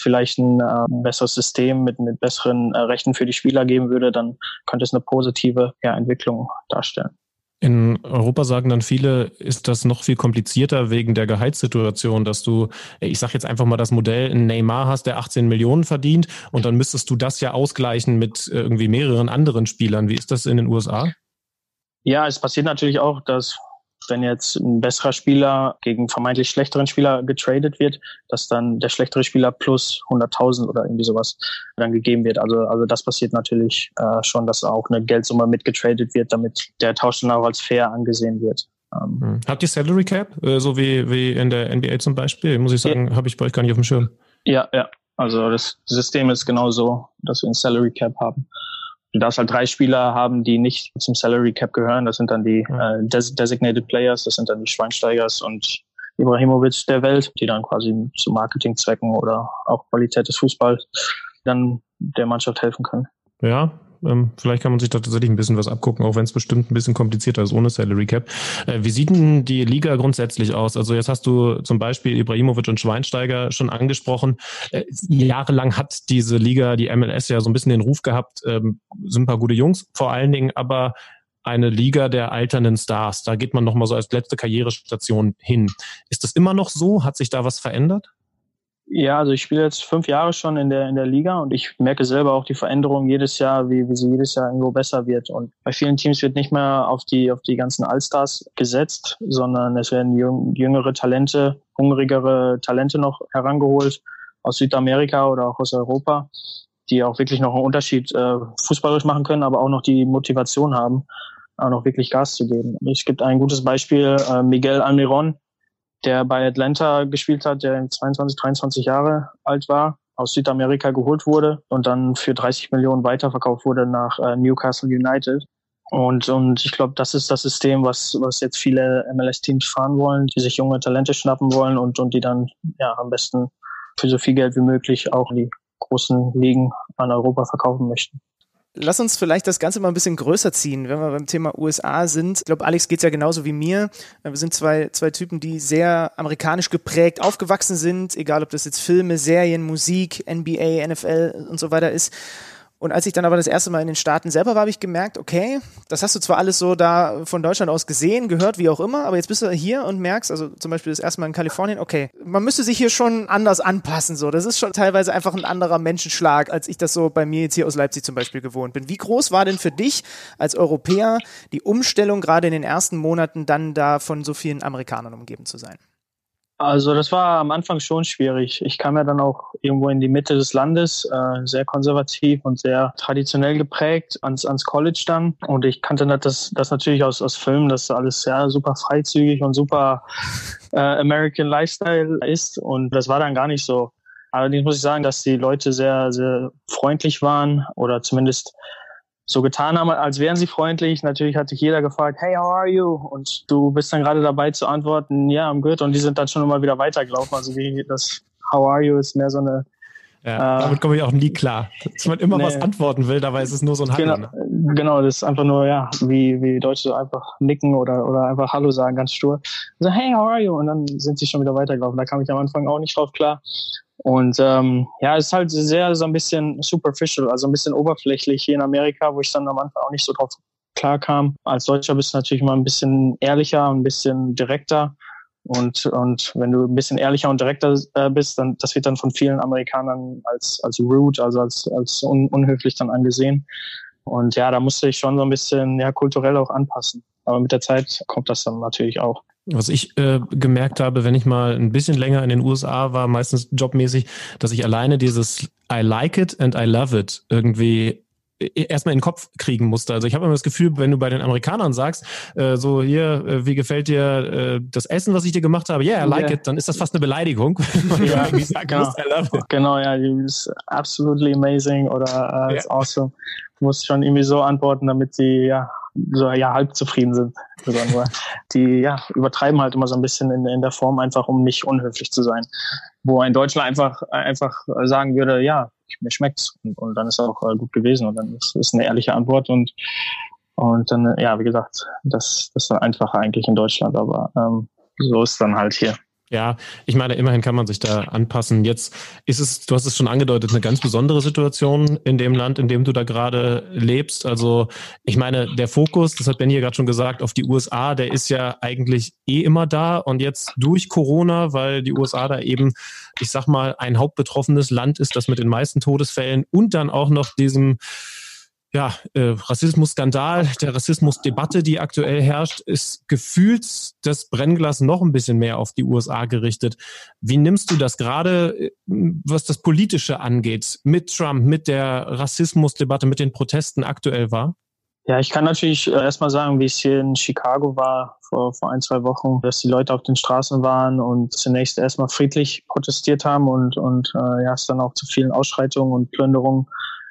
vielleicht ein äh, besseres System mit, mit besseren äh, Rechten für die Spieler geben würde, dann könnte es eine positive ja, Entwicklung darstellen. In Europa sagen dann viele, ist das noch viel komplizierter wegen der Gehaltssituation, dass du, ich sag jetzt einfach mal das Modell, ein Neymar hast, der 18 Millionen verdient und dann müsstest du das ja ausgleichen mit irgendwie mehreren anderen Spielern. Wie ist das in den USA? Ja, es passiert natürlich auch, dass wenn jetzt ein besserer Spieler gegen vermeintlich schlechteren Spieler getradet wird, dass dann der schlechtere Spieler plus 100.000 oder irgendwie sowas dann gegeben wird. Also, also das passiert natürlich äh, schon, dass auch eine Geldsumme mitgetradet wird, damit der Tausch dann auch als fair angesehen wird. Ähm, hm. Habt ihr Salary Cap, äh, so wie, wie in der NBA zum Beispiel? Muss ich sagen, ja. habe ich bei euch gar nicht auf dem Schirm. Ja, ja. Also das System ist genauso, dass wir ein Salary Cap haben. Du darfst halt drei Spieler haben, die nicht zum Salary Cap gehören. Das sind dann die äh, Des Designated Players, das sind dann die Schweinsteigers und Ibrahimovic der Welt, die dann quasi zu Marketingzwecken oder auch Qualität des Fußballs dann der Mannschaft helfen können. Ja, ähm, vielleicht kann man sich da tatsächlich ein bisschen was abgucken, auch wenn es bestimmt ein bisschen komplizierter ist ohne Salary Cap. Äh, wie sieht denn die Liga grundsätzlich aus? Also jetzt hast du zum Beispiel Ibrahimovic und Schweinsteiger schon angesprochen. Äh, jahrelang hat diese Liga, die MLS ja so ein bisschen den Ruf gehabt, ähm, sind ein paar gute Jungs vor allen Dingen, aber eine Liga der alternden Stars. Da geht man nochmal so als letzte Karrierestation hin. Ist das immer noch so? Hat sich da was verändert? Ja, also ich spiele jetzt fünf Jahre schon in der in der Liga und ich merke selber auch die Veränderung jedes Jahr, wie, wie sie jedes Jahr irgendwo besser wird. Und bei vielen Teams wird nicht mehr auf die auf die ganzen Allstars gesetzt, sondern es werden jüngere Talente, hungrigere Talente noch herangeholt aus Südamerika oder auch aus Europa, die auch wirklich noch einen Unterschied äh, fußballisch machen können, aber auch noch die Motivation haben, auch noch wirklich Gas zu geben. Es gibt ein gutes Beispiel, äh, Miguel Almiron, der bei Atlanta gespielt hat, der 22, 23 Jahre alt war, aus Südamerika geholt wurde und dann für 30 Millionen weiterverkauft wurde nach äh, Newcastle United. Und, und ich glaube, das ist das System, was, was jetzt viele MLS-Teams fahren wollen, die sich junge Talente schnappen wollen und, und die dann ja am besten für so viel Geld wie möglich auch die großen Ligen an Europa verkaufen möchten. Lass uns vielleicht das Ganze mal ein bisschen größer ziehen, wenn wir beim Thema USA sind. Ich glaube, Alex geht's ja genauso wie mir. Wir sind zwei, zwei Typen, die sehr amerikanisch geprägt aufgewachsen sind, egal ob das jetzt Filme, Serien, Musik, NBA, NFL und so weiter ist. Und als ich dann aber das erste Mal in den Staaten selber war, habe ich gemerkt, okay, das hast du zwar alles so da von Deutschland aus gesehen, gehört, wie auch immer, aber jetzt bist du hier und merkst, also zum Beispiel das erste Mal in Kalifornien, okay, man müsste sich hier schon anders anpassen, so. Das ist schon teilweise einfach ein anderer Menschenschlag, als ich das so bei mir jetzt hier aus Leipzig zum Beispiel gewohnt bin. Wie groß war denn für dich als Europäer die Umstellung gerade in den ersten Monaten dann da von so vielen Amerikanern umgeben zu sein? Also das war am Anfang schon schwierig. Ich kam ja dann auch irgendwo in die Mitte des Landes, äh, sehr konservativ und sehr traditionell geprägt, ans, ans College dann. Und ich kannte das, das natürlich aus, aus Filmen, dass alles ja super freizügig und super äh, American Lifestyle ist. Und das war dann gar nicht so. Allerdings muss ich sagen, dass die Leute sehr, sehr freundlich waren oder zumindest so getan haben, als wären sie freundlich. Natürlich hat sich jeder gefragt, hey, how are you? Und du bist dann gerade dabei zu antworten, ja, I'm good. Und die sind dann schon immer wieder weitergelaufen. Also wie das How are you ist mehr so eine ja, äh, damit komme ich auch nie klar. Dass man immer nee. was antworten will, dabei ist es nur so ein Hallo. Genau, ne? genau, das ist einfach nur, ja, wie, wie Deutsche einfach nicken oder, oder einfach Hallo sagen, ganz stur. So, hey, how are you? Und dann sind sie schon wieder weitergelaufen. Da kam ich am Anfang auch nicht drauf klar. Und ähm, ja, ist halt sehr so ein bisschen superficial, also ein bisschen oberflächlich hier in Amerika, wo ich dann am Anfang auch nicht so drauf klar kam. Als Deutscher bist du natürlich mal ein bisschen ehrlicher, ein bisschen direkter Und, und wenn du ein bisschen ehrlicher und direkter äh, bist, dann das wird dann von vielen Amerikanern als, als rude, also als, als un, unhöflich dann angesehen. Und ja, da musste ich schon so ein bisschen ja, kulturell auch anpassen. Aber mit der Zeit kommt das dann natürlich auch. Was ich äh, gemerkt habe, wenn ich mal ein bisschen länger in den USA war, meistens jobmäßig, dass ich alleine dieses I like it and I love it irgendwie erstmal in den Kopf kriegen musste. Also ich habe immer das Gefühl, wenn du bei den Amerikanern sagst, äh, so hier, äh, wie gefällt dir äh, das Essen, was ich dir gemacht habe? Yeah, I like yeah. it, dann ist das fast eine Beleidigung. ja, genau. I love it. Genau, ja, ist absolutely amazing oder uh, it's yeah. awesome. Du musst schon irgendwie so antworten, damit sie ja so ja halb zufrieden sind. Nur. Die ja übertreiben halt immer so ein bisschen in, in der Form einfach, um nicht unhöflich zu sein. Wo ein Deutscher einfach einfach sagen würde, ja, mir schmeckt's und, und dann ist auch äh, gut gewesen und dann ist, ist eine ehrliche Antwort und und dann ja wie gesagt das das ist einfacher eigentlich in Deutschland aber ähm, so ist dann halt hier ja, ich meine, immerhin kann man sich da anpassen. Jetzt ist es, du hast es schon angedeutet, eine ganz besondere Situation in dem Land, in dem du da gerade lebst. Also, ich meine, der Fokus, das hat Benny ja gerade schon gesagt, auf die USA, der ist ja eigentlich eh immer da. Und jetzt durch Corona, weil die USA da eben, ich sag mal, ein hauptbetroffenes Land ist, das mit den meisten Todesfällen und dann auch noch diesem ja, äh, Rassismusskandal, der Rassismusdebatte, die aktuell herrscht, ist gefühlt das Brennglas noch ein bisschen mehr auf die USA gerichtet. Wie nimmst du das gerade, äh, was das Politische angeht, mit Trump, mit der Rassismusdebatte, mit den Protesten aktuell war? Ja, ich kann natürlich äh, erstmal sagen, wie es hier in Chicago war vor, vor ein, zwei Wochen, dass die Leute auf den Straßen waren und zunächst erstmal friedlich protestiert haben und, und äh, ja, es dann auch zu vielen Ausschreitungen und Plünderungen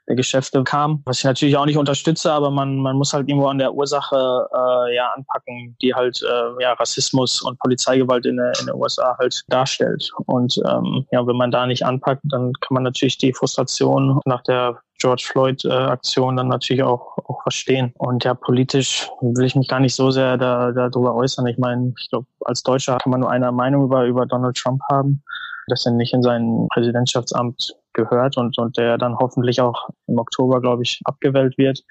der Geschäfte kam, was ich natürlich auch nicht unterstütze, aber man, man muss halt irgendwo an der Ursache äh, ja anpacken, die halt äh, ja Rassismus und Polizeigewalt in der, in der USA halt darstellt. Und ähm, ja, wenn man da nicht anpackt, dann kann man natürlich die Frustration nach der George Floyd-Aktion äh, dann natürlich auch, auch verstehen. Und ja, politisch will ich mich gar nicht so sehr da, darüber äußern. Ich meine, ich glaube, als Deutscher kann man nur eine Meinung über, über Donald Trump haben, dass er nicht in sein Präsidentschaftsamt gehört und, und der dann hoffentlich auch im Oktober, glaube ich, abgewählt wird.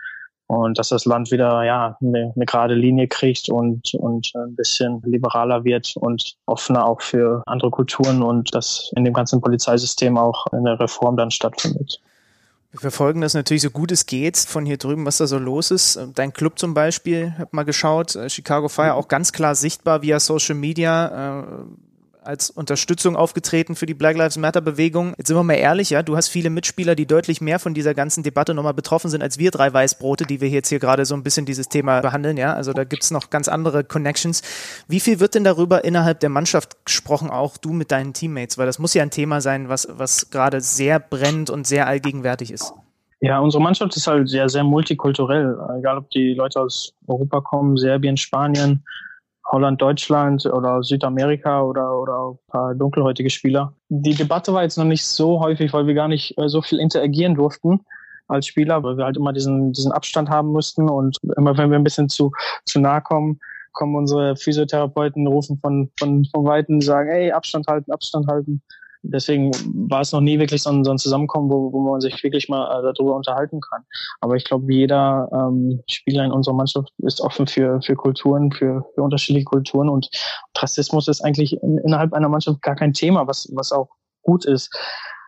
Und dass das Land wieder ja eine, eine gerade Linie kriegt und, und ein bisschen liberaler wird und offener auch für andere Kulturen und dass in dem ganzen Polizeisystem auch eine Reform dann stattfindet. Wir verfolgen das natürlich so gut es geht von hier drüben, was da so los ist. Dein Club zum Beispiel, hab mal geschaut, Chicago Fire auch ganz klar sichtbar via Social Media. Als Unterstützung aufgetreten für die Black Lives Matter Bewegung. Jetzt sind wir mal ehrlich, ja, du hast viele Mitspieler, die deutlich mehr von dieser ganzen Debatte nochmal betroffen sind als wir drei Weißbrote, die wir jetzt hier gerade so ein bisschen dieses Thema behandeln, ja. Also da gibt's noch ganz andere Connections. Wie viel wird denn darüber innerhalb der Mannschaft gesprochen, auch du mit deinen Teammates? Weil das muss ja ein Thema sein, was, was gerade sehr brennt und sehr allgegenwärtig ist. Ja, unsere Mannschaft ist halt sehr, sehr multikulturell. Egal, ob die Leute aus Europa kommen, Serbien, Spanien, Holland, Deutschland oder Südamerika oder, oder ein paar dunkelhäutige Spieler. Die Debatte war jetzt noch nicht so häufig, weil wir gar nicht äh, so viel interagieren durften als Spieler, weil wir halt immer diesen, diesen Abstand haben mussten und immer wenn wir ein bisschen zu, zu nahe kommen, kommen unsere Physiotherapeuten, rufen von, von, von Weitem, sagen, ey, Abstand halten, Abstand halten deswegen war es noch nie wirklich so ein, so ein Zusammenkommen, wo, wo man sich wirklich mal äh, darüber unterhalten kann. Aber ich glaube, jeder ähm, Spieler in unserer Mannschaft ist offen für, für Kulturen, für, für unterschiedliche Kulturen und Rassismus ist eigentlich in, innerhalb einer Mannschaft gar kein Thema, was, was auch gut ist,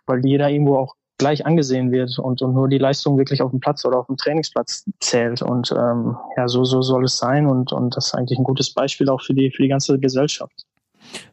weil jeder irgendwo auch gleich angesehen wird und, und nur die Leistung wirklich auf dem Platz oder auf dem Trainingsplatz zählt. Und ähm, ja, so, so soll es sein und, und das ist eigentlich ein gutes Beispiel auch für die, für die ganze Gesellschaft.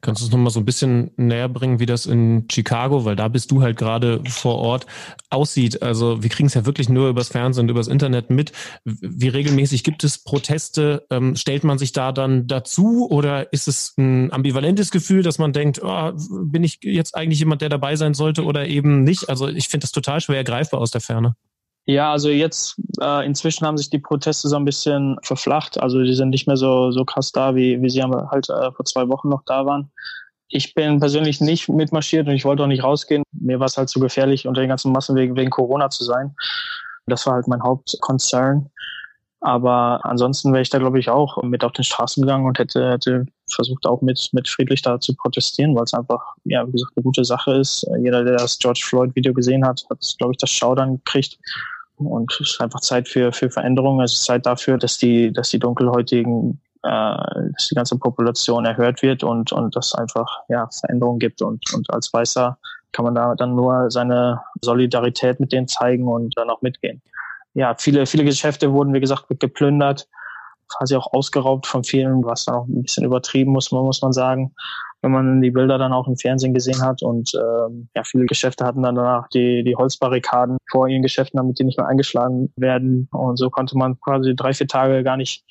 Kannst du uns nochmal so ein bisschen näher bringen, wie das in Chicago, weil da bist du halt gerade vor Ort, aussieht? Also wir kriegen es ja wirklich nur übers Fernsehen und übers Internet mit. Wie regelmäßig gibt es Proteste? Ähm, stellt man sich da dann dazu oder ist es ein ambivalentes Gefühl, dass man denkt, oh, bin ich jetzt eigentlich jemand, der dabei sein sollte oder eben nicht? Also ich finde das total schwer greifbar aus der Ferne. Ja, also jetzt äh, inzwischen haben sich die Proteste so ein bisschen verflacht. Also die sind nicht mehr so so krass da, wie wie sie halt äh, vor zwei Wochen noch da waren. Ich bin persönlich nicht mitmarschiert und ich wollte auch nicht rausgehen. Mir war es halt zu gefährlich, unter den ganzen Massen wegen, wegen Corona zu sein. Das war halt mein Hauptconcern. Aber ansonsten wäre ich da, glaube ich, auch mit auf den Straßen gegangen und hätte, hätte versucht auch mit, mit friedlich da zu protestieren, weil es einfach, ja, wie gesagt, eine gute Sache ist. Jeder, der das George Floyd Video gesehen hat, hat, glaube ich, das Schaudern gekriegt. Und es ist einfach Zeit für, für Veränderungen. Es ist Zeit dafür, dass die, dass die Dunkelhäutigen äh, dass die ganze Population erhört wird und und das einfach ja Veränderungen gibt und und als Weißer kann man da dann nur seine Solidarität mit denen zeigen und dann auch mitgehen. Ja, viele viele Geschäfte wurden wie gesagt geplündert, quasi auch ausgeraubt von vielen, was dann auch ein bisschen übertrieben muss muss man sagen wenn man die Bilder dann auch im Fernsehen gesehen hat. Und ähm, ja, viele Geschäfte hatten dann danach die, die Holzbarrikaden vor ihren Geschäften, damit die nicht mehr eingeschlagen werden. Und so konnte man quasi drei, vier Tage gar nicht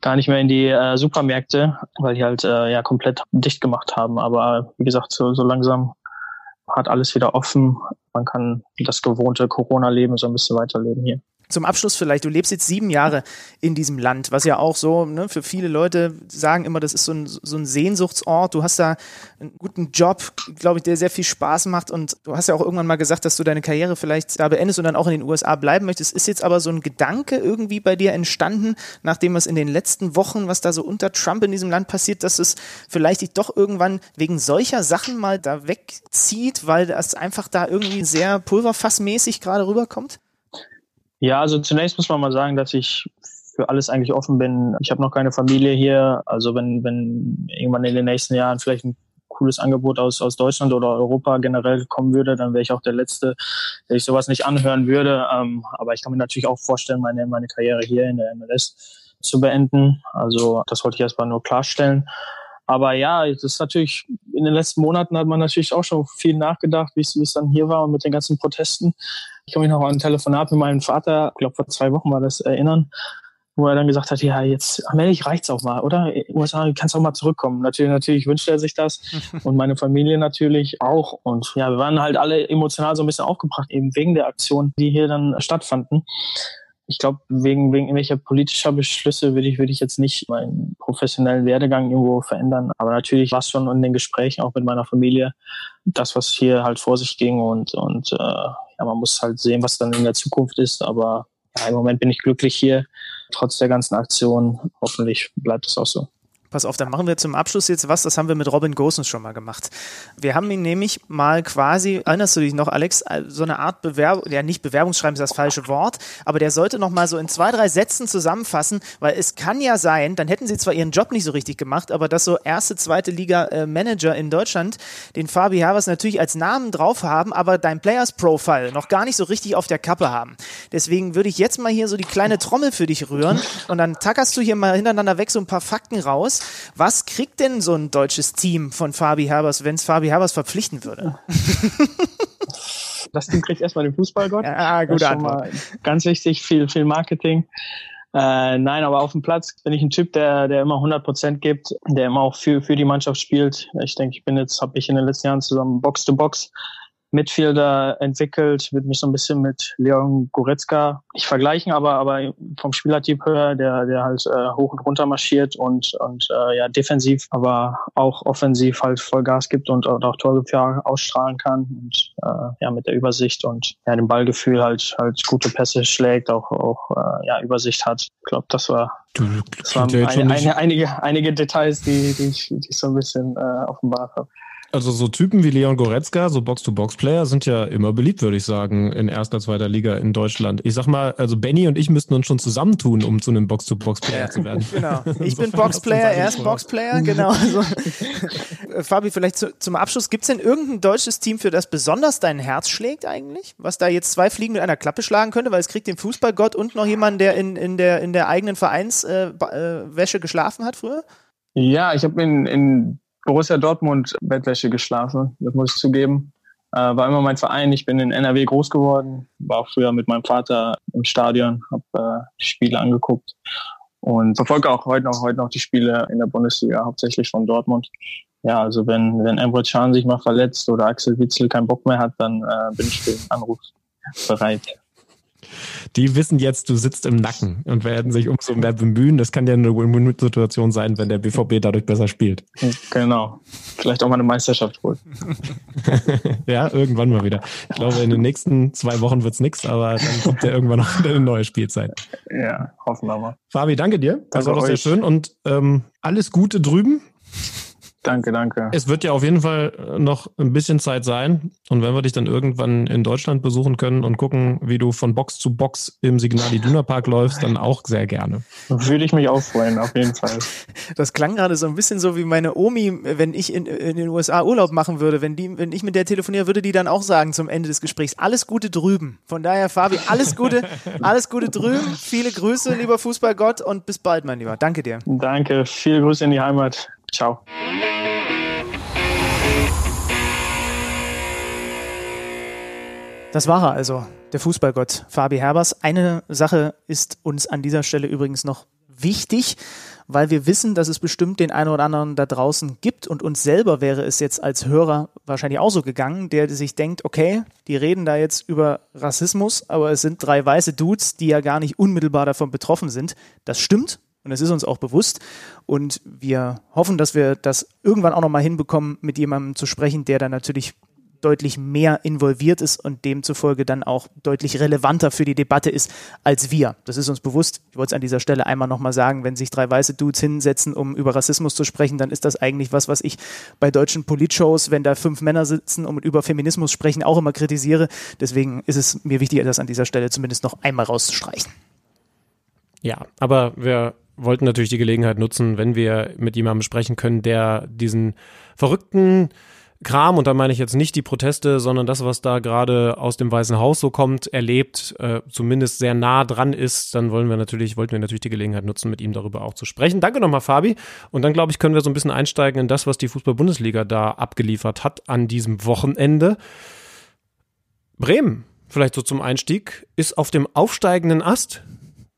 gar nicht mehr in die äh, Supermärkte, weil die halt äh, ja komplett dicht gemacht haben. Aber wie gesagt, so, so langsam hat alles wieder offen. Man kann das gewohnte Corona-Leben so ein bisschen weiterleben hier. Zum Abschluss vielleicht, du lebst jetzt sieben Jahre in diesem Land, was ja auch so, ne, für viele Leute sagen immer, das ist so ein, so ein Sehnsuchtsort. Du hast da einen guten Job, glaube ich, der sehr viel Spaß macht und du hast ja auch irgendwann mal gesagt, dass du deine Karriere vielleicht da beendest und dann auch in den USA bleiben möchtest. Ist jetzt aber so ein Gedanke irgendwie bei dir entstanden, nachdem es in den letzten Wochen, was da so unter Trump in diesem Land passiert, dass es vielleicht dich doch irgendwann wegen solcher Sachen mal da wegzieht, weil das einfach da irgendwie sehr pulverfassmäßig gerade rüberkommt? Ja, also zunächst muss man mal sagen, dass ich für alles eigentlich offen bin. Ich habe noch keine Familie hier. Also wenn, wenn irgendwann in den nächsten Jahren vielleicht ein cooles Angebot aus, aus Deutschland oder Europa generell kommen würde, dann wäre ich auch der Letzte, der ich sowas nicht anhören würde. Ähm, aber ich kann mir natürlich auch vorstellen, meine, meine Karriere hier in der MLS zu beenden. Also das wollte ich erstmal nur klarstellen. Aber ja, es ist natürlich, in den letzten Monaten hat man natürlich auch schon viel nachgedacht, wie es dann hier war und mit den ganzen Protesten. Ich kann mich noch an ein Telefonat mit meinem Vater, ich glaube vor zwei Wochen war das, erinnern, wo er dann gesagt hat, ja, jetzt allmählich reicht's auch mal, oder? USA, du kannst auch mal zurückkommen. Natürlich, natürlich wünscht er sich das und meine Familie natürlich auch. Und ja, wir waren halt alle emotional so ein bisschen aufgebracht, eben wegen der Aktion, die hier dann stattfanden. Ich glaube, wegen, wegen irgendwelcher politischer Beschlüsse würde ich, würde ich jetzt nicht meinen professionellen Werdegang irgendwo verändern. Aber natürlich war es schon in den Gesprächen auch mit meiner Familie das, was hier halt vor sich ging und, und äh, ja, man muss halt sehen, was dann in der Zukunft ist. Aber ja, im Moment bin ich glücklich hier, trotz der ganzen Aktion. Hoffentlich bleibt es auch so. Pass auf, dann machen wir zum Abschluss jetzt was, das haben wir mit Robin Gosens schon mal gemacht. Wir haben ihn nämlich mal quasi, erinnerst du dich noch, Alex, äh, so eine Art Bewerbung, ja nicht Bewerbungsschreiben ist das falsche Wort, aber der sollte noch mal so in zwei, drei Sätzen zusammenfassen, weil es kann ja sein, dann hätten sie zwar ihren Job nicht so richtig gemacht, aber dass so erste, zweite Liga äh, Manager in Deutschland den Fabi Havers natürlich als Namen drauf haben, aber dein Players Profile noch gar nicht so richtig auf der Kappe haben. Deswegen würde ich jetzt mal hier so die kleine Trommel für dich rühren und dann tackerst du hier mal hintereinander weg so ein paar Fakten raus was kriegt denn so ein deutsches Team von Fabi Herbers, wenn es Fabi Herbers verpflichten würde? Das Team kriegt erstmal den Fußballgott. Ja, gute Antwort. Ganz wichtig, viel, viel Marketing. Äh, nein, aber auf dem Platz bin ich ein Typ, der, der immer 100 Prozent gibt, der immer auch für, für die Mannschaft spielt. Ich denke, ich bin jetzt, habe ich in den letzten Jahren zusammen Box-to-Box Midfielder entwickelt, würde mich so ein bisschen mit Leon Goretzka nicht vergleichen, aber aber vom Spielertyp her, der der halt äh, hoch und runter marschiert und und äh, ja defensiv, aber auch offensiv halt voll Gas gibt und, und auch Torgefahr ausstrahlen kann und äh, ja mit der Übersicht und ja dem Ballgefühl halt halt gute Pässe schlägt, auch auch äh, ja Übersicht hat. Ich glaube, das war das waren ein, ein, einige einige Details, die die ich, die ich so ein bisschen äh, offenbart habe. Also so Typen wie Leon Goretzka, so Box-to-Box-Player, sind ja immer beliebt, würde ich sagen, in erster, zweiter Liga in Deutschland. Ich sag mal, also Benny und ich müssten uns schon zusammentun, um zu einem Box-to-Box-Player zu werden. Genau. Ich bin Box-Player, er ist Box-Player, genau. Also, Fabi, vielleicht zu, zum Abschluss, gibt es denn irgendein deutsches Team, für das besonders dein Herz schlägt eigentlich? Was da jetzt zwei Fliegen mit einer Klappe schlagen könnte, weil es kriegt den Fußballgott und noch jemanden, der in, in, der, in der eigenen Vereinswäsche äh, geschlafen hat früher? Ja, ich habe in, in Borussia Dortmund Bettwäsche geschlafen, das muss ich zugeben. Äh, war immer mein Verein. Ich bin in NRW groß geworden, war auch früher mit meinem Vater im Stadion, habe äh, die Spiele angeguckt und verfolge auch heute noch, heute noch die Spiele in der Bundesliga, hauptsächlich von Dortmund. Ja, also wenn, wenn Emre Can sich mal verletzt oder Axel Witzel keinen Bock mehr hat, dann äh, bin ich für den Anruf bereit die wissen jetzt, du sitzt im Nacken und werden sich umso mehr bemühen. Das kann ja eine Win-Win-Situation sein, wenn der BVB dadurch besser spielt. Genau. Vielleicht auch mal eine Meisterschaft holen. ja, irgendwann mal wieder. Ich glaube, in den nächsten zwei Wochen wird es nichts, aber dann kommt ja irgendwann noch eine neue Spielzeit. Ja, hoffen wir mal. Fabi, danke dir. Das danke war doch sehr schön und ähm, alles Gute drüben. Danke, danke. Es wird ja auf jeden Fall äh, noch ein bisschen Zeit sein. Und wenn wir dich dann irgendwann in Deutschland besuchen können und gucken, wie du von Box zu Box im Signal Iduna Park läufst, dann auch sehr gerne. Würde ich mich auch freuen, auf jeden Fall. Das klang gerade so ein bisschen so wie meine Omi, wenn ich in, in den USA Urlaub machen würde. Wenn, die, wenn ich mit der telefoniere, würde die dann auch sagen zum Ende des Gesprächs, alles Gute drüben. Von daher, Fabi, alles Gute, alles Gute drüben. Viele Grüße, lieber Fußballgott, und bis bald, mein Lieber. Danke dir. Danke, viele Grüße in die Heimat. Ciao. Das war er also, der Fußballgott Fabi Herbers. Eine Sache ist uns an dieser Stelle übrigens noch wichtig, weil wir wissen, dass es bestimmt den einen oder anderen da draußen gibt und uns selber wäre es jetzt als Hörer wahrscheinlich auch so gegangen, der sich denkt, okay, die reden da jetzt über Rassismus, aber es sind drei weiße Dudes, die ja gar nicht unmittelbar davon betroffen sind. Das stimmt, und es ist uns auch bewusst. Und wir hoffen, dass wir das irgendwann auch nochmal hinbekommen, mit jemandem zu sprechen, der da natürlich deutlich mehr involviert ist und demzufolge dann auch deutlich relevanter für die Debatte ist als wir. Das ist uns bewusst. Ich wollte es an dieser Stelle einmal nochmal sagen, wenn sich drei weiße Dudes hinsetzen, um über Rassismus zu sprechen, dann ist das eigentlich was, was ich bei deutschen Politshows, wenn da fünf Männer sitzen und über Feminismus sprechen, auch immer kritisiere. Deswegen ist es mir wichtig, das an dieser Stelle zumindest noch einmal rauszustreichen. Ja, aber wir wollten natürlich die Gelegenheit nutzen, wenn wir mit jemandem sprechen können, der diesen verrückten Kram, und da meine ich jetzt nicht die Proteste, sondern das, was da gerade aus dem Weißen Haus so kommt, erlebt, äh, zumindest sehr nah dran ist, dann wollen wir natürlich, wollten wir natürlich die Gelegenheit nutzen, mit ihm darüber auch zu sprechen. Danke nochmal, Fabi. Und dann, glaube ich, können wir so ein bisschen einsteigen in das, was die Fußball-Bundesliga da abgeliefert hat an diesem Wochenende. Bremen, vielleicht so zum Einstieg, ist auf dem aufsteigenden Ast.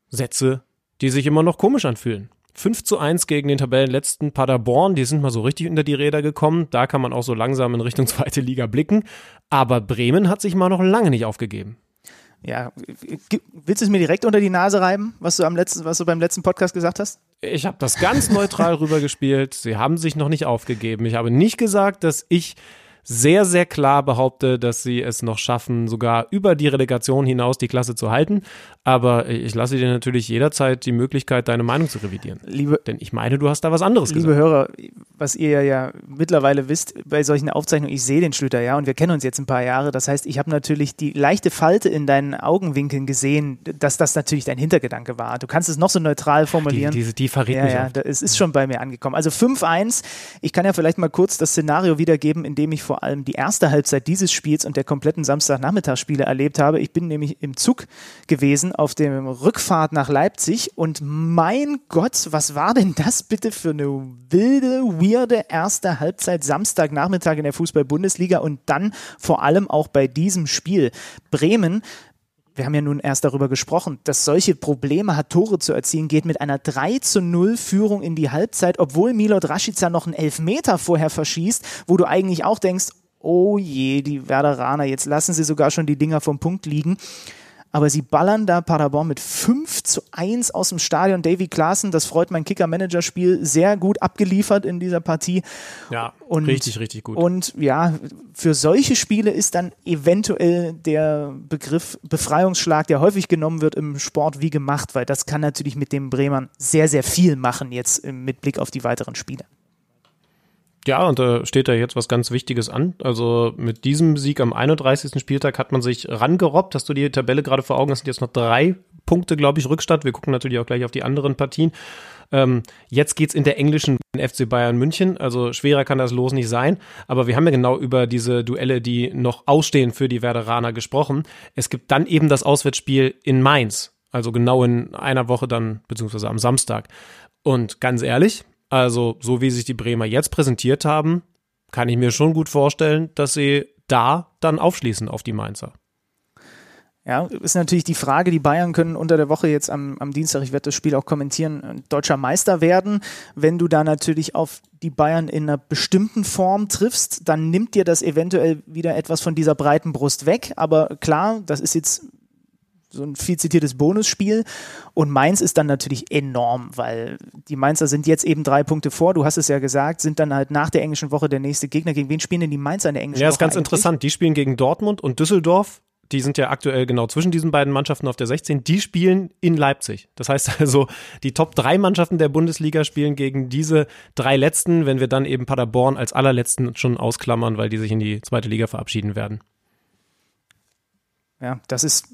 Sätze, die sich immer noch komisch anfühlen. 5 zu 1 gegen den Tabellenletzten Paderborn. Die sind mal so richtig unter die Räder gekommen. Da kann man auch so langsam in Richtung zweite Liga blicken. Aber Bremen hat sich mal noch lange nicht aufgegeben. Ja, willst du es mir direkt unter die Nase reiben, was du am letzten, was du beim letzten Podcast gesagt hast? Ich habe das ganz neutral rübergespielt. Sie haben sich noch nicht aufgegeben. Ich habe nicht gesagt, dass ich sehr, sehr klar behaupte, dass sie es noch schaffen, sogar über die Relegation hinaus die Klasse zu halten. Aber ich lasse dir natürlich jederzeit die Möglichkeit, deine Meinung zu revidieren. Liebe, Denn ich meine, du hast da was anderes liebe gesagt. Hörer, was ihr ja mittlerweile wisst, bei solchen Aufzeichnungen, ich sehe den Schlüter ja und wir kennen uns jetzt ein paar Jahre. Das heißt, ich habe natürlich die leichte Falte in deinen Augenwinkeln gesehen, dass das natürlich dein Hintergedanke war. Du kannst es noch so neutral formulieren. Die, die, die verrät ja, mich ja, da, es ist schon bei mir angekommen. Also 5-1. Ich kann ja vielleicht mal kurz das Szenario wiedergeben, in dem ich vor allem die erste Halbzeit dieses Spiels und der kompletten Samstagnachmittagsspiele erlebt habe. Ich bin nämlich im Zug gewesen auf dem Rückfahrt nach Leipzig und mein Gott, was war denn das bitte für eine wilde, weirde erste Halbzeit Samstagnachmittag in der Fußball-Bundesliga und dann vor allem auch bei diesem Spiel. Bremen wir haben ja nun erst darüber gesprochen, dass solche Probleme hat, Tore zu erzielen, geht mit einer 3 zu 0 Führung in die Halbzeit, obwohl Milot Rashica noch einen Elfmeter vorher verschießt, wo du eigentlich auch denkst, oh je, die Werderaner, jetzt lassen sie sogar schon die Dinger vom Punkt liegen. Aber sie ballern da Paderborn mit 5 zu 1 aus dem Stadion. Davy Klaassen, das freut mein Kicker-Manager-Spiel, sehr gut abgeliefert in dieser Partie. Ja, Und- richtig, richtig gut. Und ja, für solche Spiele ist dann eventuell der Begriff Befreiungsschlag, der häufig genommen wird im Sport, wie gemacht, weil das kann natürlich mit den Bremern sehr, sehr viel machen jetzt mit Blick auf die weiteren Spiele. Ja, und da steht da jetzt was ganz Wichtiges an. Also mit diesem Sieg am 31. Spieltag hat man sich rangerobbt. Hast du die Tabelle gerade vor Augen? Das sind jetzt noch drei Punkte, glaube ich, Rückstand. Wir gucken natürlich auch gleich auf die anderen Partien. Ähm, jetzt geht's in der englischen FC Bayern München. Also schwerer kann das Los nicht sein. Aber wir haben ja genau über diese Duelle, die noch ausstehen für die Werderaner gesprochen. Es gibt dann eben das Auswärtsspiel in Mainz. Also genau in einer Woche dann, beziehungsweise am Samstag. Und ganz ehrlich, also so wie sich die Bremer jetzt präsentiert haben, kann ich mir schon gut vorstellen, dass sie da dann aufschließen auf die Mainzer. Ja, ist natürlich die Frage, die Bayern können unter der Woche jetzt am, am Dienstag, ich werde das Spiel auch kommentieren, äh, deutscher Meister werden. Wenn du da natürlich auf die Bayern in einer bestimmten Form triffst, dann nimmt dir das eventuell wieder etwas von dieser breiten Brust weg. Aber klar, das ist jetzt so ein viel zitiertes Bonusspiel. Und Mainz ist dann natürlich enorm, weil die Mainzer sind jetzt eben drei Punkte vor. Du hast es ja gesagt, sind dann halt nach der englischen Woche der nächste Gegner. Gegen wen spielen denn die Mainzer in der englischen Ja, Woche? ist ganz eigentlich? interessant. Die spielen gegen Dortmund und Düsseldorf. die sind ja aktuell genau zwischen diesen beiden Mannschaften auf der 16, die spielen in Leipzig. Das heißt also, die Top 3 Mannschaften der Bundesliga spielen gegen diese drei letzten, wenn wir dann eben Paderborn als allerletzten schon ausklammern, weil die sich in die zweite Liga verabschieden werden. Ja, das ist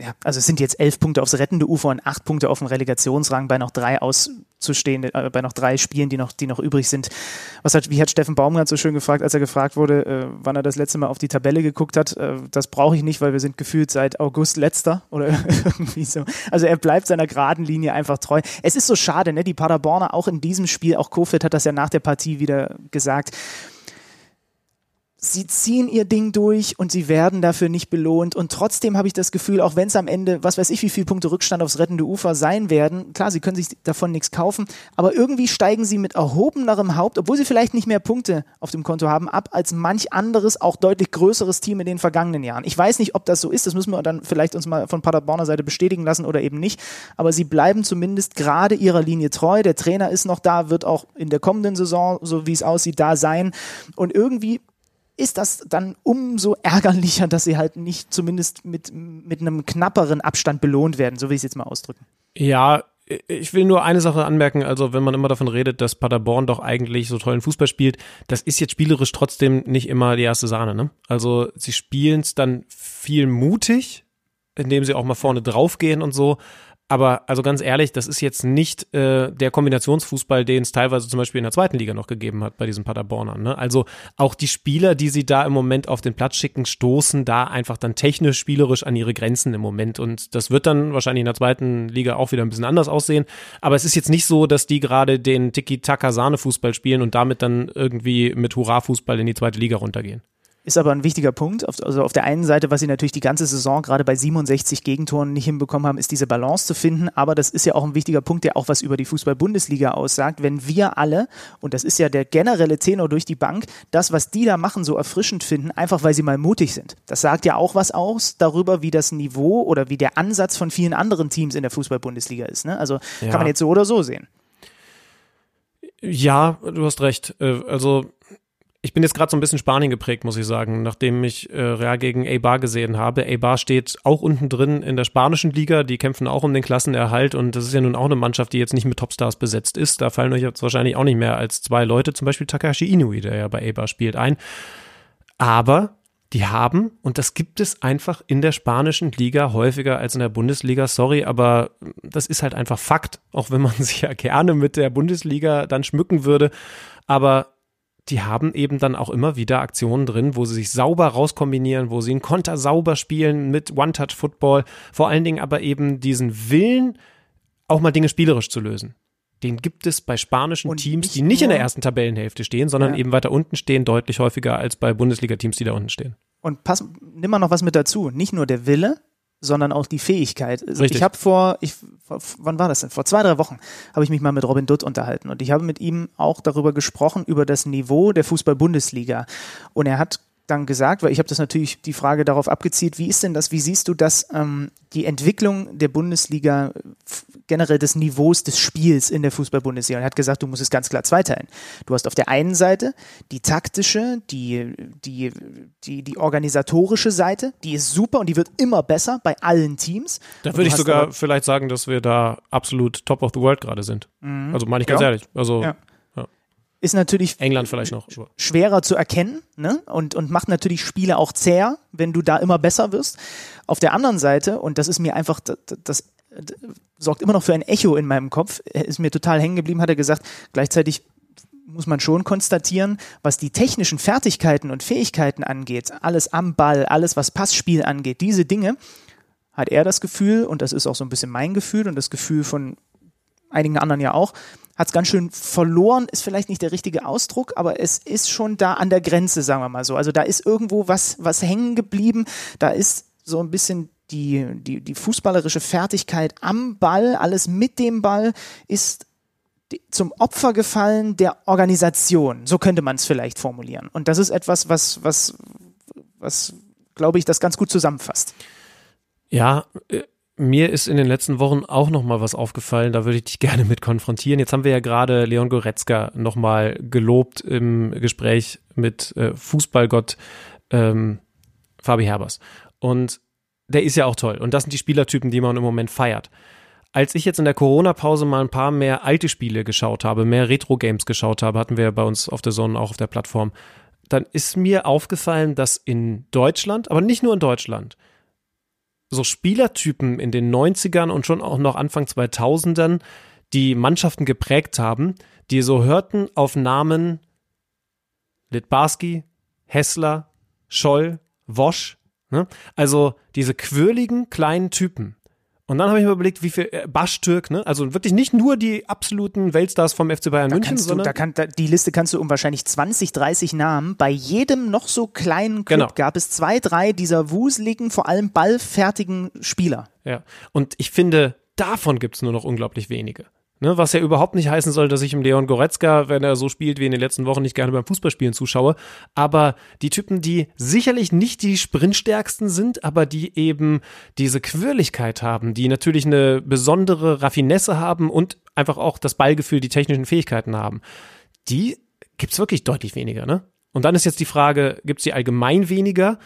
ja, also es sind jetzt elf Punkte aufs rettende Ufer und acht Punkte auf dem Relegationsrang bei noch drei auszustehenden, äh, bei noch drei Spielen, die noch, die noch übrig sind. Was hat, wie hat Steffen Baumgart so schön gefragt, als er gefragt wurde, äh, wann er das letzte Mal auf die Tabelle geguckt hat? Äh, das brauche ich nicht, weil wir sind gefühlt seit August letzter oder irgendwie so. Also er bleibt seiner geraden Linie einfach treu. Es ist so schade, ne? Die Paderborner auch in diesem Spiel, auch Kofeld hat das ja nach der Partie wieder gesagt sie ziehen ihr Ding durch und sie werden dafür nicht belohnt. Und trotzdem habe ich das Gefühl, auch wenn es am Ende, was weiß ich, wie viele Punkte Rückstand aufs rettende Ufer sein werden, klar, sie können sich davon nichts kaufen, aber irgendwie steigen sie mit erhobenerem Haupt, obwohl sie vielleicht nicht mehr Punkte auf dem Konto haben, ab als manch anderes, auch deutlich größeres Team in den vergangenen Jahren. Ich weiß nicht, ob das so ist, das müssen wir dann vielleicht uns mal von Paderborner Seite bestätigen lassen oder eben nicht, aber sie bleiben zumindest gerade ihrer Linie treu. Der Trainer ist noch da, wird auch in der kommenden Saison, so wie es aussieht, da sein. Und irgendwie ist das dann umso ärgerlicher, dass sie halt nicht zumindest mit, mit einem knapperen Abstand belohnt werden, so will ich es jetzt mal ausdrücken. Ja, ich will nur eine Sache anmerken, also wenn man immer davon redet, dass Paderborn doch eigentlich so tollen Fußball spielt, das ist jetzt spielerisch trotzdem nicht immer die erste Sahne, ne? Also sie spielen es dann viel mutig, indem sie auch mal vorne draufgehen und so, aber also ganz ehrlich, das ist jetzt nicht äh, der Kombinationsfußball, den es teilweise zum Beispiel in der zweiten Liga noch gegeben hat bei diesen Paderbornern. Ne? Also auch die Spieler, die sie da im Moment auf den Platz schicken, stoßen da einfach dann technisch, spielerisch an ihre Grenzen im Moment. Und das wird dann wahrscheinlich in der zweiten Liga auch wieder ein bisschen anders aussehen. Aber es ist jetzt nicht so, dass die gerade den Tiki-Taka-Sahne-Fußball spielen und damit dann irgendwie mit Hurra-Fußball in die zweite Liga runtergehen. Ist aber ein wichtiger Punkt. Also auf der einen Seite, was sie natürlich die ganze Saison gerade bei 67 Gegentoren nicht hinbekommen haben, ist diese Balance zu finden. Aber das ist ja auch ein wichtiger Punkt, der auch was über die Fußball-Bundesliga aussagt. Wenn wir alle, und das ist ja der generelle Tenor durch die Bank, das, was die da machen, so erfrischend finden, einfach weil sie mal mutig sind. Das sagt ja auch was aus darüber, wie das Niveau oder wie der Ansatz von vielen anderen Teams in der Fußball-Bundesliga ist. Ne? Also ja. kann man jetzt so oder so sehen. Ja, du hast recht. Äh, also ich bin jetzt gerade so ein bisschen Spanien geprägt, muss ich sagen, nachdem ich äh, Real gegen Eibar gesehen habe. Eibar steht auch unten drin in der spanischen Liga, die kämpfen auch um den Klassenerhalt und das ist ja nun auch eine Mannschaft, die jetzt nicht mit Topstars besetzt ist. Da fallen euch jetzt wahrscheinlich auch nicht mehr als zwei Leute, zum Beispiel Takashi Inui, der ja bei Eibar spielt, ein. Aber die haben, und das gibt es einfach in der spanischen Liga häufiger als in der Bundesliga, sorry, aber das ist halt einfach Fakt, auch wenn man sich ja gerne mit der Bundesliga dann schmücken würde. Aber die haben eben dann auch immer wieder Aktionen drin, wo sie sich sauber rauskombinieren, wo sie einen Konter sauber spielen mit One-Touch-Football, vor allen Dingen aber eben diesen Willen, auch mal Dinge spielerisch zu lösen. Den gibt es bei spanischen und Teams, die nicht in der ersten Tabellenhälfte stehen, sondern ja. eben weiter unten stehen, deutlich häufiger als bei Bundesliga-Teams, die da unten stehen. Und pass, nimm mal noch was mit dazu. Nicht nur der Wille, sondern auch die Fähigkeit. Also ich habe vor, ich, vor, wann war das denn? Vor zwei, drei Wochen habe ich mich mal mit Robin Dutt unterhalten und ich habe mit ihm auch darüber gesprochen, über das Niveau der Fußball-Bundesliga. Und er hat dann gesagt, weil ich habe das natürlich die Frage darauf abgezielt, wie ist denn das, wie siehst du das, ähm, die Entwicklung der Bundesliga, generell des Niveaus des Spiels in der Fußball-Bundesliga? Und er hat gesagt, du musst es ganz klar zweiteilen. Du hast auf der einen Seite die taktische, die, die, die, die organisatorische Seite, die ist super und die wird immer besser bei allen Teams. Da würde ich sogar vielleicht sagen, dass wir da absolut top of the world gerade sind. Mhm. Also meine ich ganz ja. ehrlich. Also ja ist natürlich England vielleicht noch schwerer zu erkennen ne? und, und macht natürlich Spiele auch zäh, wenn du da immer besser wirst. Auf der anderen Seite, und das ist mir einfach, das, das, das sorgt immer noch für ein Echo in meinem Kopf, ist mir total hängen geblieben, hat er gesagt, gleichzeitig muss man schon konstatieren, was die technischen Fertigkeiten und Fähigkeiten angeht, alles am Ball, alles was Passspiel angeht, diese Dinge, hat er das Gefühl, und das ist auch so ein bisschen mein Gefühl und das Gefühl von einigen anderen ja auch, hat es ganz schön verloren, ist vielleicht nicht der richtige Ausdruck, aber es ist schon da an der Grenze, sagen wir mal so. Also da ist irgendwo was, was hängen geblieben, da ist so ein bisschen die, die, die fußballerische Fertigkeit am Ball, alles mit dem Ball ist zum Opfer gefallen der Organisation. So könnte man es vielleicht formulieren. Und das ist etwas, was, was, was, glaube ich, das ganz gut zusammenfasst. Ja, äh, mir ist in den letzten Wochen auch noch mal was aufgefallen, da würde ich dich gerne mit konfrontieren. Jetzt haben wir ja gerade Leon Goretzka noch mal gelobt im Gespräch mit äh, Fußballgott ähm, Fabi Herbers. Und der ist ja auch toll. Und das sind die Spielertypen, die man im Moment feiert. Als ich jetzt in der Corona-Pause mal ein paar mehr alte Spiele geschaut habe, mehr Retro-Games geschaut habe, hatten wir ja bei uns auf der Sonne auch auf der Plattform, dann ist mir aufgefallen, dass in Deutschland, aber nicht nur in Deutschland, so Spielertypen in den 90ern und schon auch noch Anfang 2000ern die Mannschaften geprägt haben, die so hörten auf Namen Litbarski, Hessler, Scholl, Wosch. Ne? Also diese quirligen kleinen Typen. Und dann habe ich mir überlegt, wie viel äh, Baschtürk, ne? Also wirklich nicht nur die absoluten Weltstars vom FC Bayern da München, du, sondern da kann, da, die Liste kannst du um wahrscheinlich 20, 30 Namen. Bei jedem noch so kleinen Club Genau. gab es zwei, drei dieser wuseligen, vor allem ballfertigen Spieler. Ja, und ich finde, davon gibt's nur noch unglaublich wenige. Ne, was ja überhaupt nicht heißen soll, dass ich im Leon Goretzka, wenn er so spielt wie in den letzten Wochen, nicht gerne beim Fußballspielen zuschaue. Aber die Typen, die sicherlich nicht die Sprintstärksten sind, aber die eben diese Quirligkeit haben, die natürlich eine besondere Raffinesse haben und einfach auch das Ballgefühl, die technischen Fähigkeiten haben, die gibt's wirklich deutlich weniger. Ne? Und dann ist jetzt die Frage, gibt's die allgemein weniger?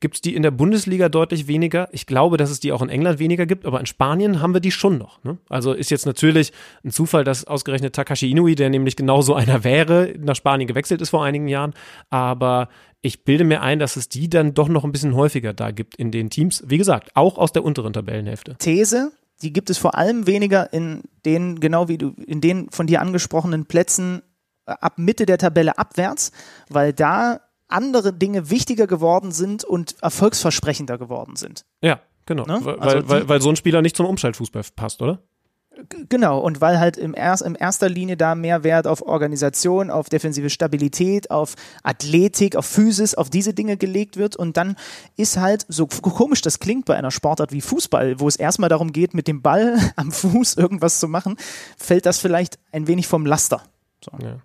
Gibt es die in der Bundesliga deutlich weniger? Ich glaube, dass es die auch in England weniger gibt, aber in Spanien haben wir die schon noch. Ne? Also ist jetzt natürlich ein Zufall, dass ausgerechnet Takashi Inui, der nämlich genauso einer wäre, nach Spanien gewechselt ist vor einigen Jahren. Aber ich bilde mir ein, dass es die dann doch noch ein bisschen häufiger da gibt in den Teams. Wie gesagt, auch aus der unteren Tabellenhälfte. These, die gibt es vor allem weniger in den, genau wie du, in den von dir angesprochenen Plätzen äh, ab Mitte der Tabelle abwärts, weil da andere Dinge wichtiger geworden sind und erfolgsversprechender geworden sind. Ja, genau. Ne? Weil, Also weil, weil so ein Spieler nicht zum Umschaltfußball passt, oder? Genau, und weil halt im erst, in erster Linie da mehr Wert auf Organisation, auf defensive Stabilität, auf Athletik, auf Physis, auf diese Dinge gelegt wird. Und dann ist halt, so komisch das klingt bei einer Sportart wie Fußball, wo es erstmal darum geht, mit dem Ball am Fuß irgendwas zu machen, fällt das vielleicht ein wenig vom Laster. So. Ja.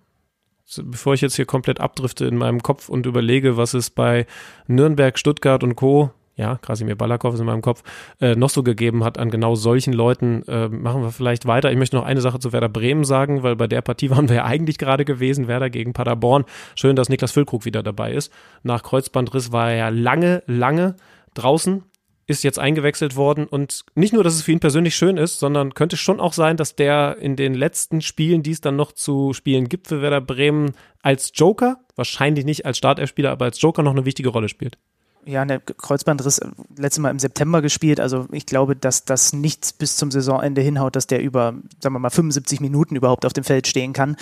Bevor ich jetzt hier komplett abdrifte in meinem Kopf und überlege, was es bei Nürnberg, Stuttgart und Co., ja, Krasimir Balakow ist in meinem Kopf, äh, noch so gegeben hat an genau solchen Leuten, äh, machen wir vielleicht weiter. Ich möchte noch eine Sache zu Werder Bremen sagen, weil bei der Partie waren wir ja eigentlich gerade gewesen, Werder gegen Paderborn. Schön, dass Niklas Füllkrug wieder dabei ist. Nach Kreuzbandriss war er ja lange, lange draußen ist jetzt eingewechselt worden und nicht nur, dass es für ihn persönlich schön ist, sondern könnte schon auch sein, dass der in den letzten Spielen, die es dann noch zu spielen gibt für Werder Bremen, als Joker, wahrscheinlich nicht als Startelfspieler, aber als Joker noch eine wichtige Rolle spielt. Ja, der Kreuzbandriss äh, letztes Mal im September gespielt. Also ich glaube, dass das nicht bis zum Saisonende hinhaut, dass der über, sagen wir mal, 75 Minuten überhaupt auf dem Feld stehen kann.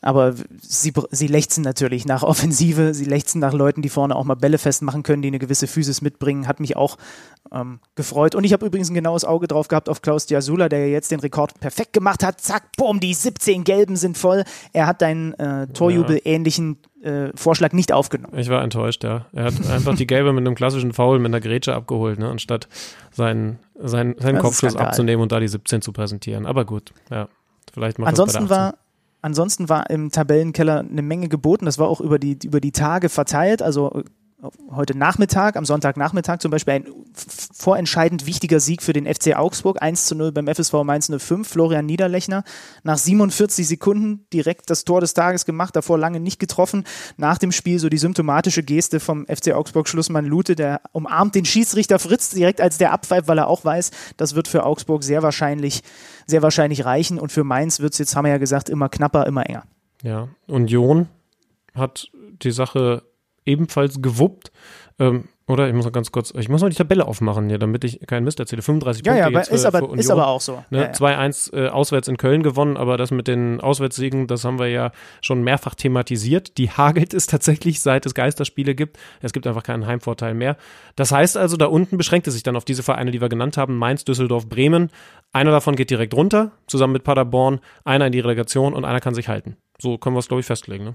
Aber sie, sie lechzen natürlich nach Offensive, sie lechzen nach Leuten, die vorne auch mal Bälle festmachen können, die eine gewisse Physis mitbringen. Hat mich auch ähm, gefreut. Und ich habe übrigens ein genaues Auge drauf gehabt auf Klaus Diasula, der jetzt den Rekord perfekt gemacht hat. Zack, boom, die 17 Gelben sind voll. Er hat deinen äh, Torjubel-ähnlichen äh, Vorschlag nicht aufgenommen. Ich war enttäuscht, ja. Er hat einfach die Gelbe mit einem klassischen Foul mit einer Grätsche abgeholt, ne, anstatt seinen, seinen, seinen Kopfschuss abzunehmen und da die 17 zu präsentieren. Aber gut, ja. Vielleicht macht Ansonsten das bei der 18. war, ansonsten war im Tabellenkeller eine Menge geboten. Das war auch über die, über die Tage verteilt. Also heute Nachmittag, am Sonntagnachmittag zum Beispiel ein vorentscheidend wichtiger Sieg für den FC Augsburg. 1 zu 0 beim FSV Mainz 05. Florian Niederlechner nach 47 Sekunden direkt das Tor des Tages gemacht, davor lange nicht getroffen. Nach dem Spiel so die symptomatische Geste vom FC Augsburg Schlussmann Lute, der umarmt den Schiedsrichter Fritz direkt als der abpfeift, weil er auch weiß, das wird für Augsburg sehr wahrscheinlich, sehr wahrscheinlich reichen und für Mainz wird es jetzt, haben wir ja gesagt, immer knapper, immer enger. Ja, Union hat die Sache ebenfalls gewuppt. Ähm, oder ich muss noch ganz kurz, ich muss noch die Tabelle aufmachen hier, damit ich keinen Mist erzähle. 35 Ja, Punkte ja, jetzt für, ist, aber, für Union. ist aber auch so. Ne, Ja, ja. 2-1 äh, auswärts in Köln gewonnen, aber das mit den Auswärtssiegen, das haben wir ja schon mehrfach thematisiert. Die hagelt es tatsächlich, seit es Geisterspiele gibt. Es gibt einfach keinen Heimvorteil mehr. Das heißt also, da unten beschränkt es sich dann auf diese Vereine, die wir genannt haben, Mainz, Düsseldorf, Bremen. Einer davon geht direkt runter, zusammen mit Paderborn, einer in die Relegation und einer kann sich halten. So können wir es, glaube ich, festlegen. Ne?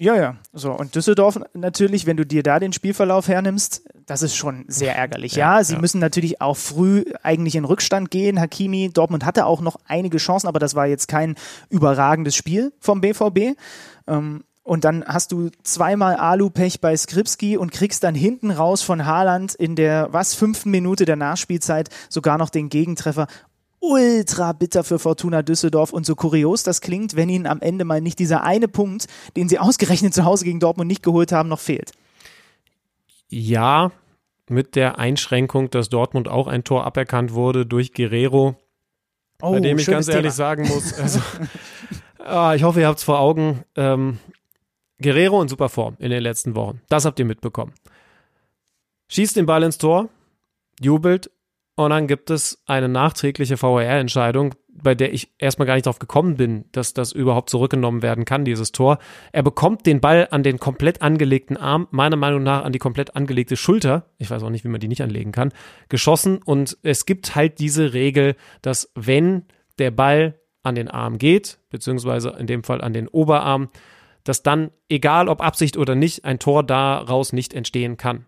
Ja, ja. So, und Düsseldorf natürlich, wenn du dir da den Spielverlauf hernimmst, das ist schon sehr ärgerlich. Ja, Ja, sie ja. müssen natürlich auch früh eigentlich in Rückstand gehen. Hakimi, Dortmund hatte auch noch einige Chancen, aber das war jetzt kein überragendes Spiel vom BVB. Ähm, und dann hast du zweimal Alu-Pech bei Skripski und kriegst dann hinten raus von Haaland in der, was, fünften Minute der Nachspielzeit sogar noch den Gegentreffer ultra bitter für Fortuna Düsseldorf und so kurios das klingt, wenn ihnen am Ende mal nicht dieser eine Punkt, den sie ausgerechnet zu Hause gegen Dortmund nicht geholt haben, noch fehlt. Ja, mit der Einschränkung, dass Dortmund auch ein Tor aberkannt wurde durch Guerrero, oh, bei dem ich ganz ehrlich Thema. sagen muss, also, ah, ich hoffe, ihr habt es vor Augen. Ähm, Guerrero in super Form in den letzten Wochen. Das habt ihr mitbekommen. Schießt den Ball ins Tor, jubelt und dann gibt es eine nachträgliche VAR-Entscheidung, bei der ich erstmal gar nicht darauf gekommen bin, dass das überhaupt zurückgenommen werden kann, dieses Tor. Er bekommt den Ball an den komplett angelegten Arm, meiner Meinung nach an die komplett angelegte Schulter, ich weiß auch nicht, wie man die nicht anlegen kann, geschossen und es gibt halt diese Regel, dass wenn der Ball an den Arm geht, beziehungsweise in dem Fall an den Oberarm, dass dann, egal ob Absicht oder nicht, ein Tor daraus nicht entstehen kann.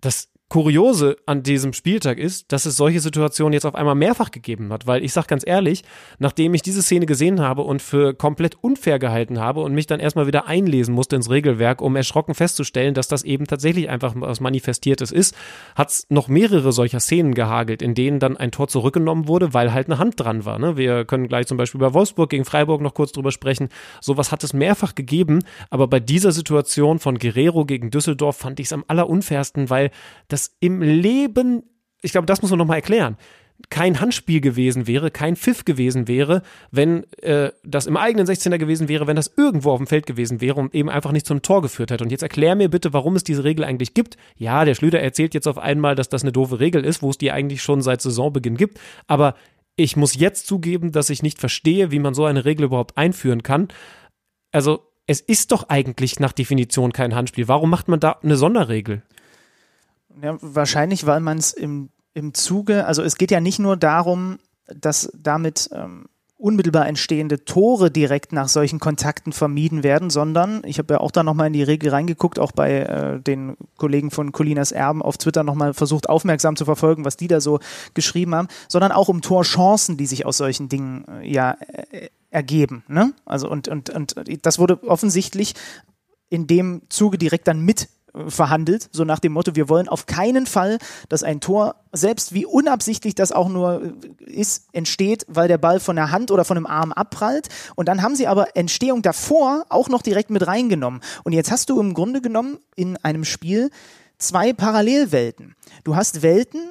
Das Kuriose an diesem Spieltag ist, dass es solche Situationen jetzt auf einmal mehrfach gegeben hat, weil ich sag ganz ehrlich, nachdem ich diese Szene gesehen habe und für komplett unfair gehalten habe und mich dann erstmal wieder einlesen musste ins Regelwerk, um erschrocken festzustellen, dass das eben tatsächlich einfach was Manifestiertes ist, hat es noch mehrere solcher Szenen gehagelt, in denen dann ein Tor zurückgenommen wurde, weil halt eine Hand dran war. Ne? Wir können gleich zum Beispiel über Wolfsburg gegen Freiburg noch kurz drüber sprechen. Sowas hat es mehrfach gegeben, aber bei dieser Situation von Guerrero gegen Düsseldorf fand ich es am allerunfairsten, weil das das im Leben, ich glaube, das muss man nochmal erklären, kein Handspiel gewesen wäre, kein Pfiff gewesen wäre, wenn äh, das im eigenen 16er gewesen wäre, wenn das irgendwo auf dem Feld gewesen wäre und eben einfach nicht zum Tor geführt hätte. Und jetzt erklär mir bitte, warum es diese Regel eigentlich gibt. Ja, der Schlüter erzählt jetzt auf einmal, dass das eine doofe Regel ist, wo es die eigentlich schon seit Saisonbeginn gibt. Aber ich muss jetzt zugeben, dass ich nicht verstehe, wie man so eine Regel überhaupt einführen kann. Also, es ist doch eigentlich nach Definition kein Handspiel. Warum macht man da eine Sonderregel? Ja, wahrscheinlich, weil man es im, im Zuge, also es geht ja nicht nur darum, dass damit ähm, unmittelbar entstehende Tore direkt nach solchen Kontakten vermieden werden, sondern ich habe ja auch da nochmal in die Regel reingeguckt, auch bei äh, den Kollegen von Colinas Erben auf Twitter nochmal versucht aufmerksam zu verfolgen, was die da so geschrieben haben, sondern auch um Torchancen, die sich aus solchen Dingen äh, ja äh, ergeben. Ne? Also und, und, und das wurde offensichtlich in dem Zuge direkt dann mit verhandelt, so nach dem Motto, wir wollen auf keinen Fall, dass ein Tor, selbst wie unabsichtlich das auch nur äh, ist, entsteht, weil der Ball von der Hand oder von einem Arm abprallt. Und dann haben sie aber Entstehung davor auch noch direkt mit reingenommen. Und jetzt hast du im Grunde genommen in einem Spiel zwei Parallelwelten. Du hast Welten,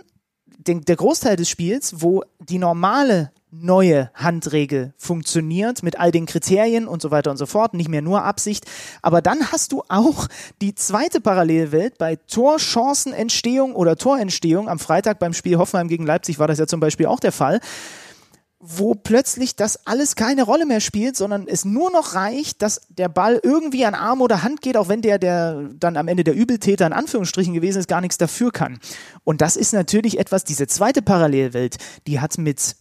den, der Großteil des Spiels, wo die normale neue Handregel funktioniert mit all den Kriterien und so weiter und so fort, nicht mehr nur Absicht. Aber dann hast du auch die zweite Parallelwelt bei Torchancenentstehung oder Torentstehung. Am Freitag beim Spiel Hoffenheim gegen Leipzig war das ja zum Beispiel auch der Fall wo plötzlich das alles keine Rolle mehr spielt, sondern es nur noch reicht, dass der Ball irgendwie an Arm oder Hand geht, auch wenn der, der dann am Ende der Übeltäter in Anführungsstrichen gewesen ist, gar nichts dafür kann. Und das ist natürlich etwas, diese zweite Parallelwelt, die hat mit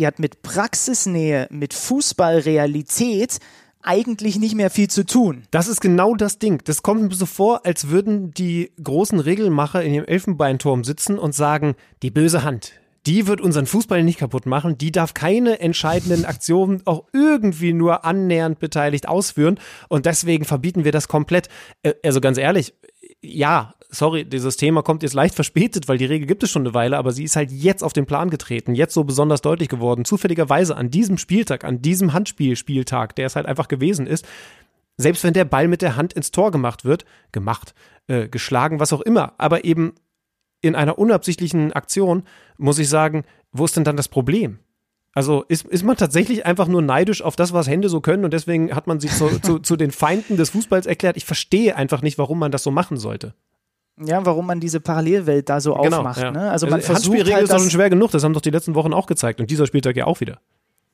die hat mit Praxisnähe, mit Fußballrealität eigentlich nicht mehr viel zu tun. Das ist genau das Ding. Das kommt mir so vor, als würden die großen Regelmacher in ihrem Elfenbeinturm sitzen und sagen, die böse Hand, die wird unseren Fußball nicht kaputt machen. Die darf keine entscheidenden Aktionen auch irgendwie nur annähernd beteiligt ausführen. Und deswegen verbieten wir das komplett. Äh, also ganz ehrlich, ja, sorry, dieses Thema kommt jetzt leicht verspätet, weil die Regel gibt es schon eine Weile, aber sie ist halt jetzt auf den Plan getreten, jetzt so besonders deutlich geworden, zufälligerweise an diesem Spieltag, an diesem Handspielspieltag, der es halt einfach gewesen ist. Selbst wenn der Ball mit der Hand ins Tor gemacht wird, gemacht, äh, geschlagen, was auch immer, aber eben in einer unabsichtlichen Aktion, muss ich sagen, wo ist denn dann das Problem? Also ist, ist man tatsächlich einfach nur neidisch auf das, was Hände so können und deswegen hat man sie zu, zu, zu den Feinden des Fußballs erklärt. Ich verstehe einfach nicht, warum man das so machen sollte. Ja, warum man diese Parallelwelt da so genau, aufmacht. Ja. Ne? Also man also, versucht Handspielregel halt ist doch schon schwer genug, das haben doch die letzten Wochen auch gezeigt und dieser Spieltag ja auch wieder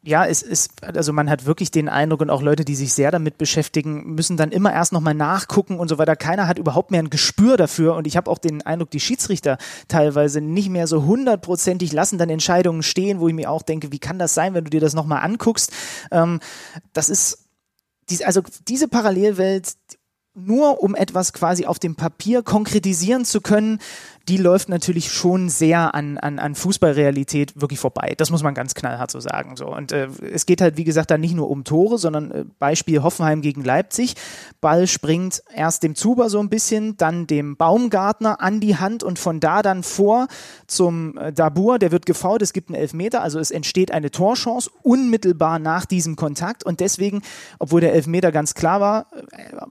ja, es ist, also man hat wirklich den Eindruck und auch Leute, die sich sehr damit beschäftigen, müssen dann immer erst nochmal nachgucken und so weiter. Keiner hat überhaupt mehr ein Gespür dafür und ich habe auch den Eindruck, die Schiedsrichter teilweise nicht mehr so hundertprozentig lassen dann Entscheidungen stehen, wo ich mir auch denke, wie kann das sein, wenn du dir das nochmal anguckst? Ähm, das ist, also diese Parallelwelt, nur um etwas quasi auf dem Papier konkretisieren zu können, die läuft natürlich schon sehr an, an, an Fußballrealität wirklich vorbei. Das muss man ganz knallhart so sagen. So. Und äh, es geht halt, wie gesagt, da nicht nur um Tore, sondern äh, Beispiel Hoffenheim gegen Leipzig. Ball springt erst dem Zuber so ein bisschen, dann dem Baumgartner an die Hand und von da dann vor zum äh, Dabur, der wird gefault, es gibt einen Elfmeter, also es entsteht eine Torchance unmittelbar nach diesem Kontakt und deswegen, obwohl der Elfmeter ganz klar war,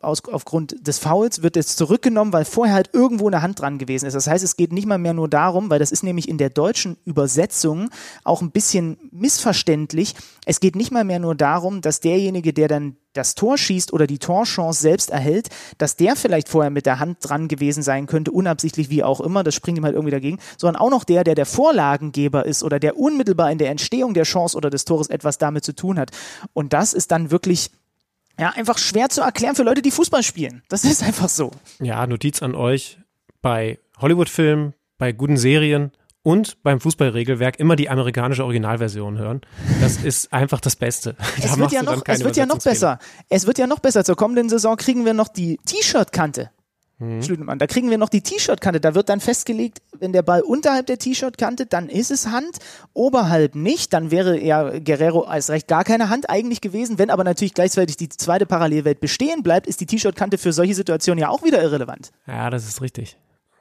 aus, aufgrund des Fouls wird es zurückgenommen, weil vorher halt irgendwo eine Hand dran gewesen ist. Das heißt, es geht nicht mal mehr nur darum, weil das ist nämlich in der deutschen Übersetzung auch ein bisschen missverständlich. Es geht nicht mal mehr nur darum, dass derjenige, der dann das Tor schießt oder die Torchance selbst erhält, dass der vielleicht vorher mit der Hand dran gewesen sein könnte, unabsichtlich wie auch immer, das springt ihm halt irgendwie dagegen, sondern auch noch der, der der Vorlagengeber ist oder der unmittelbar in der Entstehung der Chance oder des Tores etwas damit zu tun hat. Und das ist dann wirklich ja, einfach schwer zu erklären für Leute, die Fußball spielen. Das ist einfach so. Ja, Notiz an euch. Bei Hollywood-Filmen, bei guten Serien und beim Fußballregelwerk immer die amerikanische Originalversion hören. Das ist einfach das Beste. Es wird ja noch, es wird ja noch besser. Es wird ja noch besser. Zur kommenden Saison kriegen wir noch die T-Shirt-Kante. Mhm. Schlütenmann. Da kriegen wir noch die T-Shirt-Kante. Da wird dann festgelegt, wenn der Ball unterhalb der T-Shirt-Kante, dann ist es Hand, oberhalb nicht. Dann wäre ja Guerrero als recht gar keine Hand eigentlich gewesen. Wenn aber natürlich gleichzeitig die zweite Parallelwelt bestehen bleibt, ist die T-Shirt-Kante für solche Situationen ja auch wieder irrelevant. Ja, das ist richtig.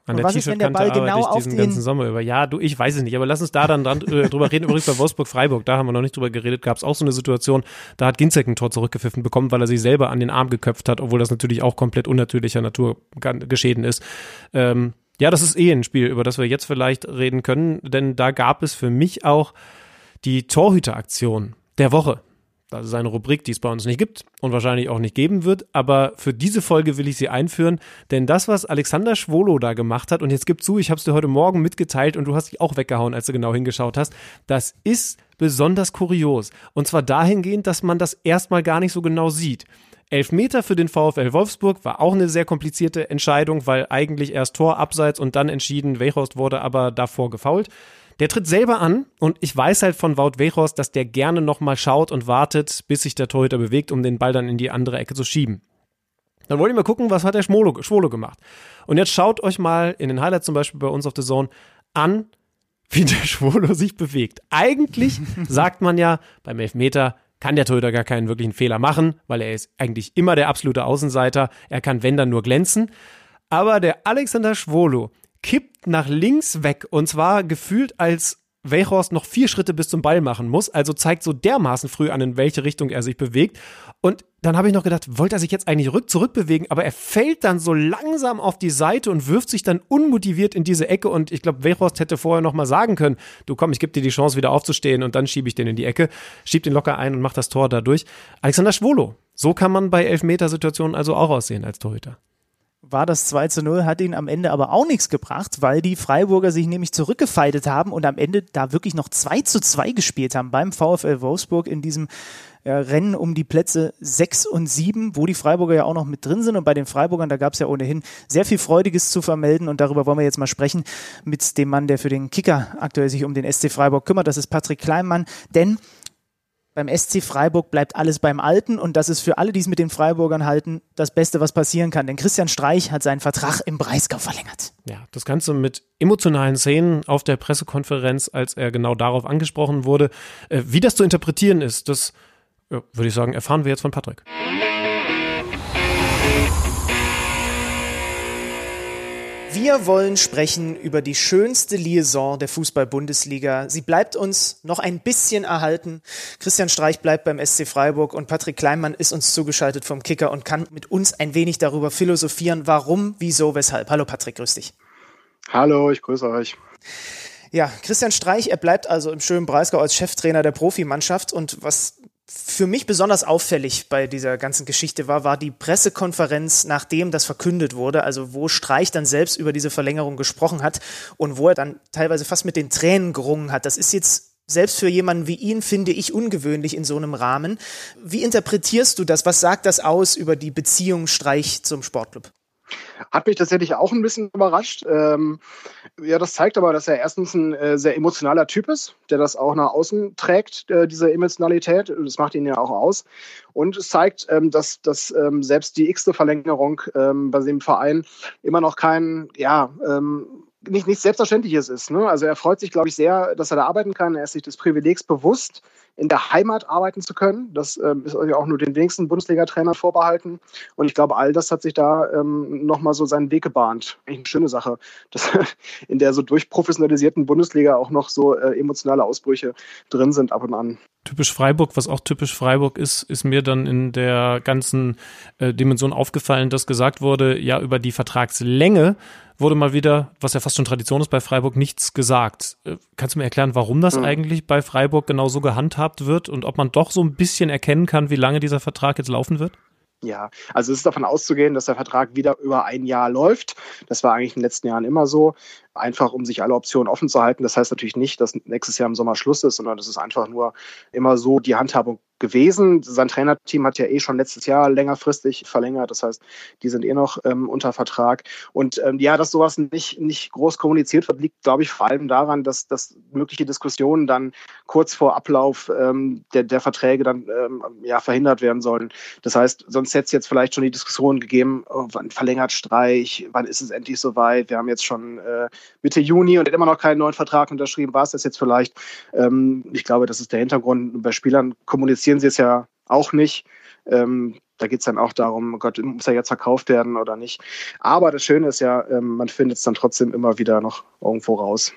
An der T-Shirt-Kante genau arbeite ich diesen ganzen Sommer über. Ja, du, ich weiß es nicht, aber lass uns da dann dran, äh, drüber reden. Übrigens bei Wolfsburg-Freiburg, da haben wir noch nicht drüber geredet, gab es auch so eine Situation, da hat Ginzek ein Tor zurückgepfiffen bekommen, weil er sich selber an den Arm geköpft hat, obwohl das natürlich auch komplett unnatürlicher Natur geschehen ist. Ähm, ja, das ist eh ein Spiel, über das wir jetzt vielleicht reden können, denn da gab es für mich auch die Torhüteraktion der Woche. Das ist eine Rubrik, die es bei uns nicht gibt und wahrscheinlich auch nicht geben wird. Aber für diese Folge will ich sie einführen, denn das, was Alexander Schwolo da gemacht hat, und jetzt gib zu, ich habe es dir heute Morgen mitgeteilt und du hast dich auch weggehauen, als du genau hingeschaut hast, das ist besonders kurios. Und zwar dahingehend, dass man das erstmal gar nicht so genau sieht. Elfmeter für den VfL Wolfsburg war auch eine sehr komplizierte Entscheidung, weil eigentlich erst Tor abseits und dann entschieden, Wechhorst wurde aber davor gefault. Der tritt selber an und ich weiß halt von Wout Weghorst, dass der gerne nochmal schaut und wartet, bis sich der Torhüter bewegt, um den Ball dann in die andere Ecke zu schieben. Dann wollte ich mal gucken, was hat der Schwolo, Schwolo gemacht. Und jetzt schaut euch mal in den Highlights zum Beispiel bei uns auf The Zone an, wie der Schwolo sich bewegt. Eigentlich sagt man ja, beim Elfmeter kann der Torhüter gar keinen wirklichen Fehler machen, weil er ist eigentlich immer der absolute Außenseiter. Er kann, wenn dann, nur glänzen. Aber der Alexander Schwolo, kippt nach links weg und zwar gefühlt als Weghorst noch vier Schritte bis zum Ball machen muss, also zeigt so dermaßen früh an, in welche Richtung er sich bewegt. Und dann habe ich noch gedacht, wollte er sich jetzt eigentlich rück zurückbewegen, aber er fällt dann so langsam auf die Seite und wirft sich dann unmotiviert in diese Ecke. Und ich glaube, Weghorst hätte vorher noch mal sagen können, du komm, ich gebe dir die Chance, wieder aufzustehen und dann schiebe ich den in die Ecke, schieb den locker ein und mach das Tor dadurch. Alexander Schwolo, so kann man bei Elfmetersituationen also auch aussehen als Torhüter war das 2 zu 0, hat ihn am Ende aber auch nichts gebracht, weil die Freiburger sich nämlich zurückgefeitet haben und am Ende da wirklich noch 2 zu 2 gespielt haben beim VfL Wolfsburg in diesem ja, Rennen um die Plätze 6 und 7, wo die Freiburger ja auch noch mit drin sind. Und bei den Freiburgern, da gab es ja ohnehin sehr viel Freudiges zu vermelden. Und darüber wollen wir jetzt mal sprechen mit dem Mann, der für den Kicker aktuell sich um den SC Freiburg kümmert. Das ist Patrick Kleinmann. Denn beim SC Freiburg bleibt alles beim Alten und das ist für alle, die es mit den Freiburgern halten, das Beste, was passieren kann. Denn Christian Streich hat seinen Vertrag im Breisgau verlängert. Ja, das Ganze mit emotionalen Szenen auf der Pressekonferenz, als er genau darauf angesprochen wurde. Äh, wie das zu interpretieren ist, das würde ich sagen, erfahren wir jetzt von Patrick. Wir wollen sprechen über die schönste Liaison der Fußball-Bundesliga. Sie bleibt uns noch ein bisschen erhalten. Christian Streich bleibt beim SC Freiburg und Patrick Kleinmann ist uns zugeschaltet vom Kicker und kann mit uns ein wenig darüber philosophieren, warum, wieso, weshalb. Hallo Patrick, grüß dich. Hallo, ich grüße euch. Ja, Christian Streich, er bleibt also im schönen Breisgau als Cheftrainer der Profimannschaft und was für mich besonders auffällig bei dieser ganzen Geschichte war, war die Pressekonferenz, nachdem das verkündet wurde, also wo Streich dann selbst über diese Verlängerung gesprochen hat und wo er dann teilweise fast mit den Tränen gerungen hat. Das ist jetzt selbst für jemanden wie ihn, finde ich, ungewöhnlich in so einem Rahmen. Wie interpretierst du das? Was sagt das aus über die Beziehung Streich zum Sportclub? Hat mich tatsächlich auch ein bisschen überrascht. Ähm, ja, das zeigt aber, dass er erstens ein äh, sehr emotionaler Typ ist, der das auch nach außen trägt, äh, diese Emotionalität. Das macht ihn ja auch aus. Und es zeigt, ähm, dass, dass ähm, selbst die x-te Verlängerung ähm, bei dem Verein immer noch kein, ja, ähm, nicht, nichts Selbstverständliches ist. Ne? Also er freut sich, glaube ich, sehr, dass er da arbeiten kann. Er ist sich des Privilegs bewusst, in der Heimat arbeiten zu können. Das ähm, ist ja auch nur den wenigsten Bundesliga-Trainer vorbehalten. Und ich glaube, all das hat sich da ähm, nochmal so seinen Weg gebahnt. Eigentlich eine schöne Sache, dass in der so durchprofessionalisierten Bundesliga auch noch so äh, emotionale Ausbrüche drin sind ab und an typisch Freiburg, was auch typisch Freiburg ist, ist mir dann in der ganzen äh, Dimension aufgefallen, dass gesagt wurde, ja, über die Vertragslänge wurde mal wieder, was ja fast schon Tradition ist bei Freiburg, nichts gesagt. Äh, kannst du mir erklären, warum das mhm. eigentlich bei Freiburg genau so gehandhabt wird und ob man doch so ein bisschen erkennen kann, wie lange dieser Vertrag jetzt laufen wird? Ja, also es ist davon auszugehen, dass der Vertrag wieder über ein Jahr läuft. Das war eigentlich in den letzten Jahren immer so einfach um sich alle Optionen offen zu halten. Das heißt natürlich nicht, dass nächstes Jahr im Sommer Schluss ist, sondern das ist einfach nur immer so die Handhabung gewesen. Sein Trainerteam hat ja eh schon letztes Jahr längerfristig verlängert. Das heißt, die sind eh noch ähm, unter Vertrag. Und ähm, ja, dass sowas nicht, nicht groß kommuniziert wird, liegt, glaube ich, vor allem daran, dass, dass mögliche Diskussionen dann kurz vor Ablauf ähm, der, der Verträge dann ähm, ja, verhindert werden sollen. Das heißt, sonst hätte es jetzt vielleicht schon die Diskussion gegeben, oh, wann verlängert Streich, wann ist es endlich soweit? Wir haben jetzt schon äh, Mitte Juni und immer noch keinen neuen Vertrag unterschrieben. War es das jetzt vielleicht? Ähm, ich glaube, das ist der Hintergrund. Bei Spielern kommunizieren sie es ja auch nicht. Ähm, da geht es dann auch darum, oh Gott, muss er jetzt verkauft werden oder nicht. Aber das Schöne ist ja, ähm, man findet es dann trotzdem immer wieder noch irgendwo raus.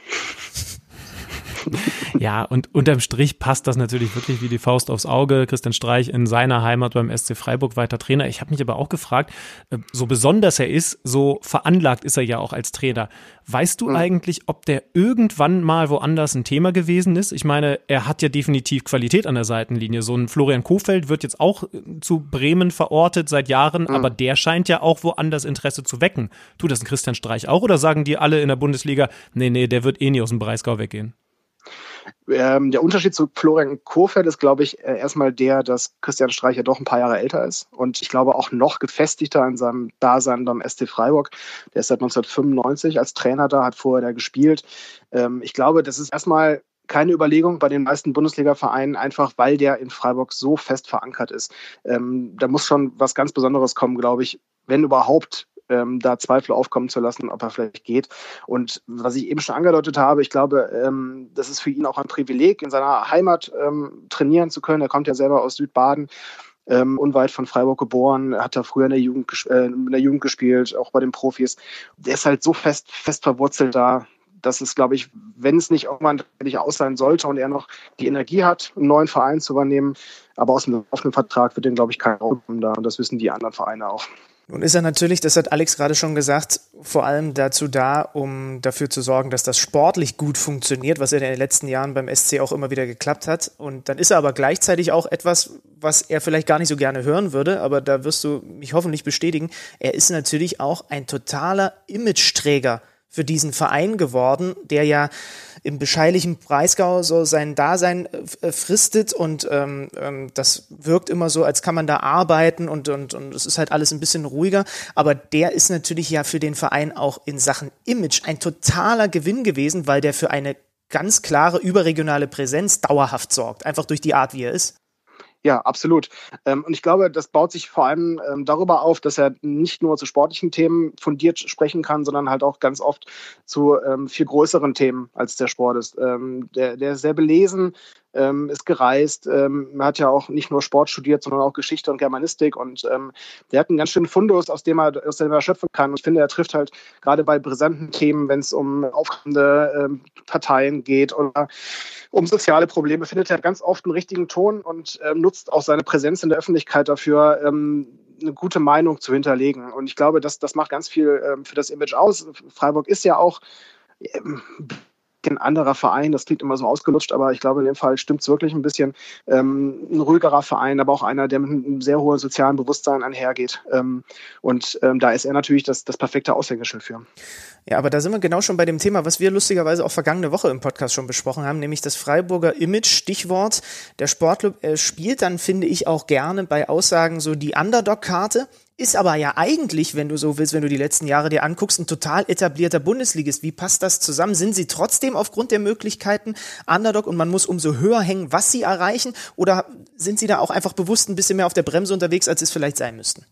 ja, und unterm Strich passt das natürlich wirklich wie die Faust aufs Auge. Christian Streich in seiner Heimat beim SC Freiburg weiter Trainer. Ich habe mich aber auch gefragt, äh, so besonders er ist, so veranlagt ist er ja auch als Trainer. Weißt du mhm. eigentlich, ob der irgendwann mal woanders ein Thema gewesen ist? Ich meine, er hat ja definitiv Qualität an der Seitenlinie. So ein Florian Kofeld wird jetzt auch äh, zu Bremen verortet seit Jahren, mhm. aber der scheint ja auch woanders Interesse zu wecken. Tut das ein Christian Streich auch oder sagen die alle in der Bundesliga, nee, nee, der wird eh nie aus dem Breisgau weggehen? Ähm, der Unterschied zu Florian Kohfeldt ist, glaube ich, äh, erstmal der, dass Christian Streich ja doch ein paar Jahre älter ist und ich glaube auch noch gefestigter in seinem Dasein beim ST Freiburg. Der ist seit 1995 als Trainer da, hat vorher da gespielt. Ähm, ich glaube, das ist erstmal keine Überlegung bei den meisten Bundesliga-Vereinen, einfach weil der in Freiburg so fest verankert ist. Ähm, da muss schon was ganz Besonderes kommen, glaube ich, wenn überhaupt ähm, da Zweifel aufkommen zu lassen, ob er vielleicht geht. Und was ich eben schon angedeutet habe, ich glaube, ähm, das ist für ihn auch ein Privileg, in seiner Heimat ähm, trainieren zu können. Er kommt ja selber aus Südbaden. Ähm, unweit von Freiburg geboren, hat er früher in der, Jugend, äh, in der Jugend gespielt, auch bei den Profis. Der ist halt so fest, fest verwurzelt da, dass es, glaube ich, wenn es nicht irgendwann tatsächlich aus sein sollte und er noch die Energie hat, einen neuen Verein zu übernehmen, aber aus einem offenen Vertrag wird den, glaube ich, kein Raum da. Und das wissen die anderen Vereine auch. Nun ist er natürlich, das hat Alex gerade schon gesagt, vor allem dazu da, um dafür zu sorgen, dass das sportlich gut funktioniert, was in den letzten Jahren beim SC auch immer wieder geklappt hat. Und dann ist er aber gleichzeitig auch etwas, was er vielleicht gar nicht so gerne hören würde, aber da wirst du mich hoffentlich bestätigen. Er ist natürlich auch ein totaler Imageträger für diesen Verein geworden, der ja im bescheilichen Breisgau so sein Dasein äh, fristet und ähm, ähm, das wirkt immer so, als kann man da arbeiten und, und, und es ist halt alles ein bisschen ruhiger. Aber der ist natürlich ja für den Verein auch in Sachen Image ein totaler Gewinn gewesen, weil der für eine ganz klare überregionale Präsenz dauerhaft sorgt, einfach durch die Art, wie er ist. Ja, absolut. Ähm, und ich glaube, das baut sich vor allem ähm, darüber auf, dass er nicht nur zu sportlichen Themen fundiert sprechen kann, sondern halt auch ganz oft zu ähm, viel größeren Themen als der Sport ist. der, der ist sehr belesen, ähm, ist gereist. Ähm, hat ja auch nicht nur Sport studiert, sondern auch Geschichte und Germanistik. Und ähm, der hat einen ganz schönen Fundus, aus dem er, aus dem er schöpfen kann. Und ich finde, er trifft halt gerade bei brisanten Themen, wenn es um aufkommende ähm, Parteien geht oder um soziale Probleme, findet er ganz oft einen richtigen Ton und ähm, nutzt auch seine Präsenz in der Öffentlichkeit dafür, ähm, eine gute Meinung zu hinterlegen. Und ich glaube, das, das macht ganz viel ähm, für das Image aus. Freiburg ist ja auch ein anderer Verein, das klingt immer so ausgelutscht, aber ich glaube, in dem Fall stimmt es wirklich ein bisschen. Ähm, ein ruhigerer Verein, aber auch einer, der mit einem sehr hohen sozialen Bewusstsein einhergeht. Ähm, und ähm, da ist er natürlich das, das perfekte Aushängeschild für. Ja, aber da sind wir genau schon bei dem Thema, was wir lustigerweise auch vergangene Woche im Podcast schon besprochen haben, nämlich das Freiburger Image, Stichwort. Der Sportclub äh, spielt dann, finde ich, auch gerne bei Aussagen so die Underdog-Karte. Ist aber ja eigentlich, wenn du so willst, wenn du die letzten Jahre dir anguckst, ein total etablierter Bundesligist. Wie passt das zusammen? Sind sie trotzdem aufgrund der Möglichkeiten Underdog und man muss umso höher hängen, was sie erreichen? Oder sind sie da auch einfach bewusst ein bisschen mehr auf der Bremse unterwegs, als es vielleicht sein müssten?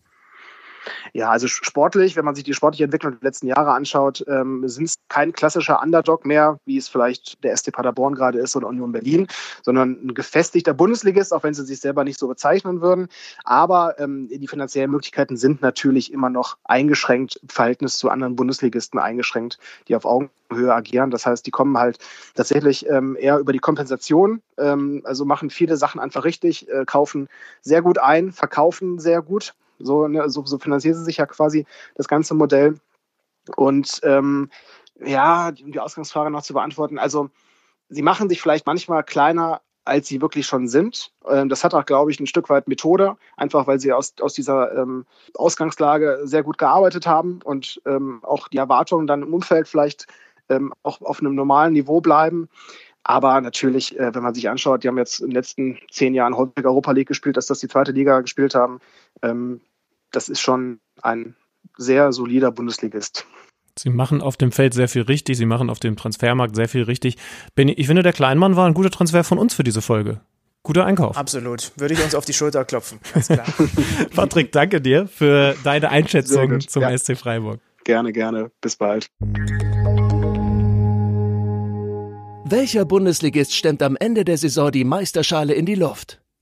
Ja, also sportlich, wenn man sich die sportliche Entwicklung der letzten Jahre anschaut, ähm, sind es kein klassischer Underdog mehr, wie es vielleicht der ST Paderborn gerade ist oder Union Berlin, sondern ein gefestigter Bundesligist, auch wenn sie sich selber nicht so bezeichnen würden. Aber ähm, die finanziellen Möglichkeiten sind natürlich immer noch eingeschränkt im Verhältnis zu anderen Bundesligisten eingeschränkt, die auf Augenhöhe agieren. Das heißt, die kommen halt tatsächlich ähm, eher über die Kompensation, ähm, also machen viele Sachen einfach richtig, äh, kaufen sehr gut ein, verkaufen sehr gut so, ne, so, so finanzieren sie sich ja quasi das ganze Modell. Und ähm, ja, um die Ausgangsfrage noch zu beantworten, also sie machen sich vielleicht manchmal kleiner, als sie wirklich schon sind. Ähm, das hat auch, glaube ich, ein Stück weit Methode, einfach weil sie aus, aus dieser ähm, Ausgangslage sehr gut gearbeitet haben und ähm, auch die Erwartungen dann im Umfeld vielleicht ähm, auch auf einem normalen Niveau bleiben. Aber natürlich, äh, wenn man sich anschaut, die haben jetzt in den letzten zehn Jahren häufiger Europa League gespielt, als dass die zweite Liga gespielt haben. Ähm, das ist schon ein sehr solider Bundesligist. Sie machen auf dem Feld sehr viel richtig, Sie machen auf dem Transfermarkt sehr viel richtig. Ich finde, der Kleinmann war ein guter Transfer von uns für diese Folge. Guter Einkauf. Absolut. Würde ich uns auf die Schulter klopfen. Ganz klar. Patrick, danke dir für deine Einschätzung zum ja. SC Freiburg. Gerne, gerne. Bis bald. Welcher Bundesligist stemmt am Ende der Saison die Meisterschale in die Luft?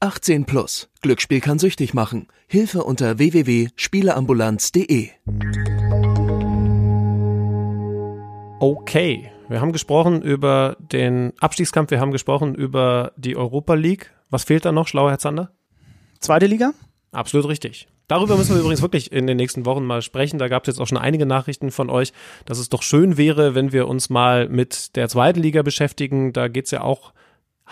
18 plus. Glücksspiel kann süchtig machen. Hilfe unter www.spieleambulanz.de. Okay, wir haben gesprochen über den Abstiegskampf, wir haben gesprochen über die Europa League. Was fehlt da noch, schlauer Herr Zander? Zweite Liga? Absolut richtig. Darüber müssen wir übrigens wirklich in den nächsten Wochen mal sprechen. Da gab es jetzt auch schon einige Nachrichten von euch, dass es doch schön wäre, wenn wir uns mal mit der zweiten Liga beschäftigen. Da geht es ja auch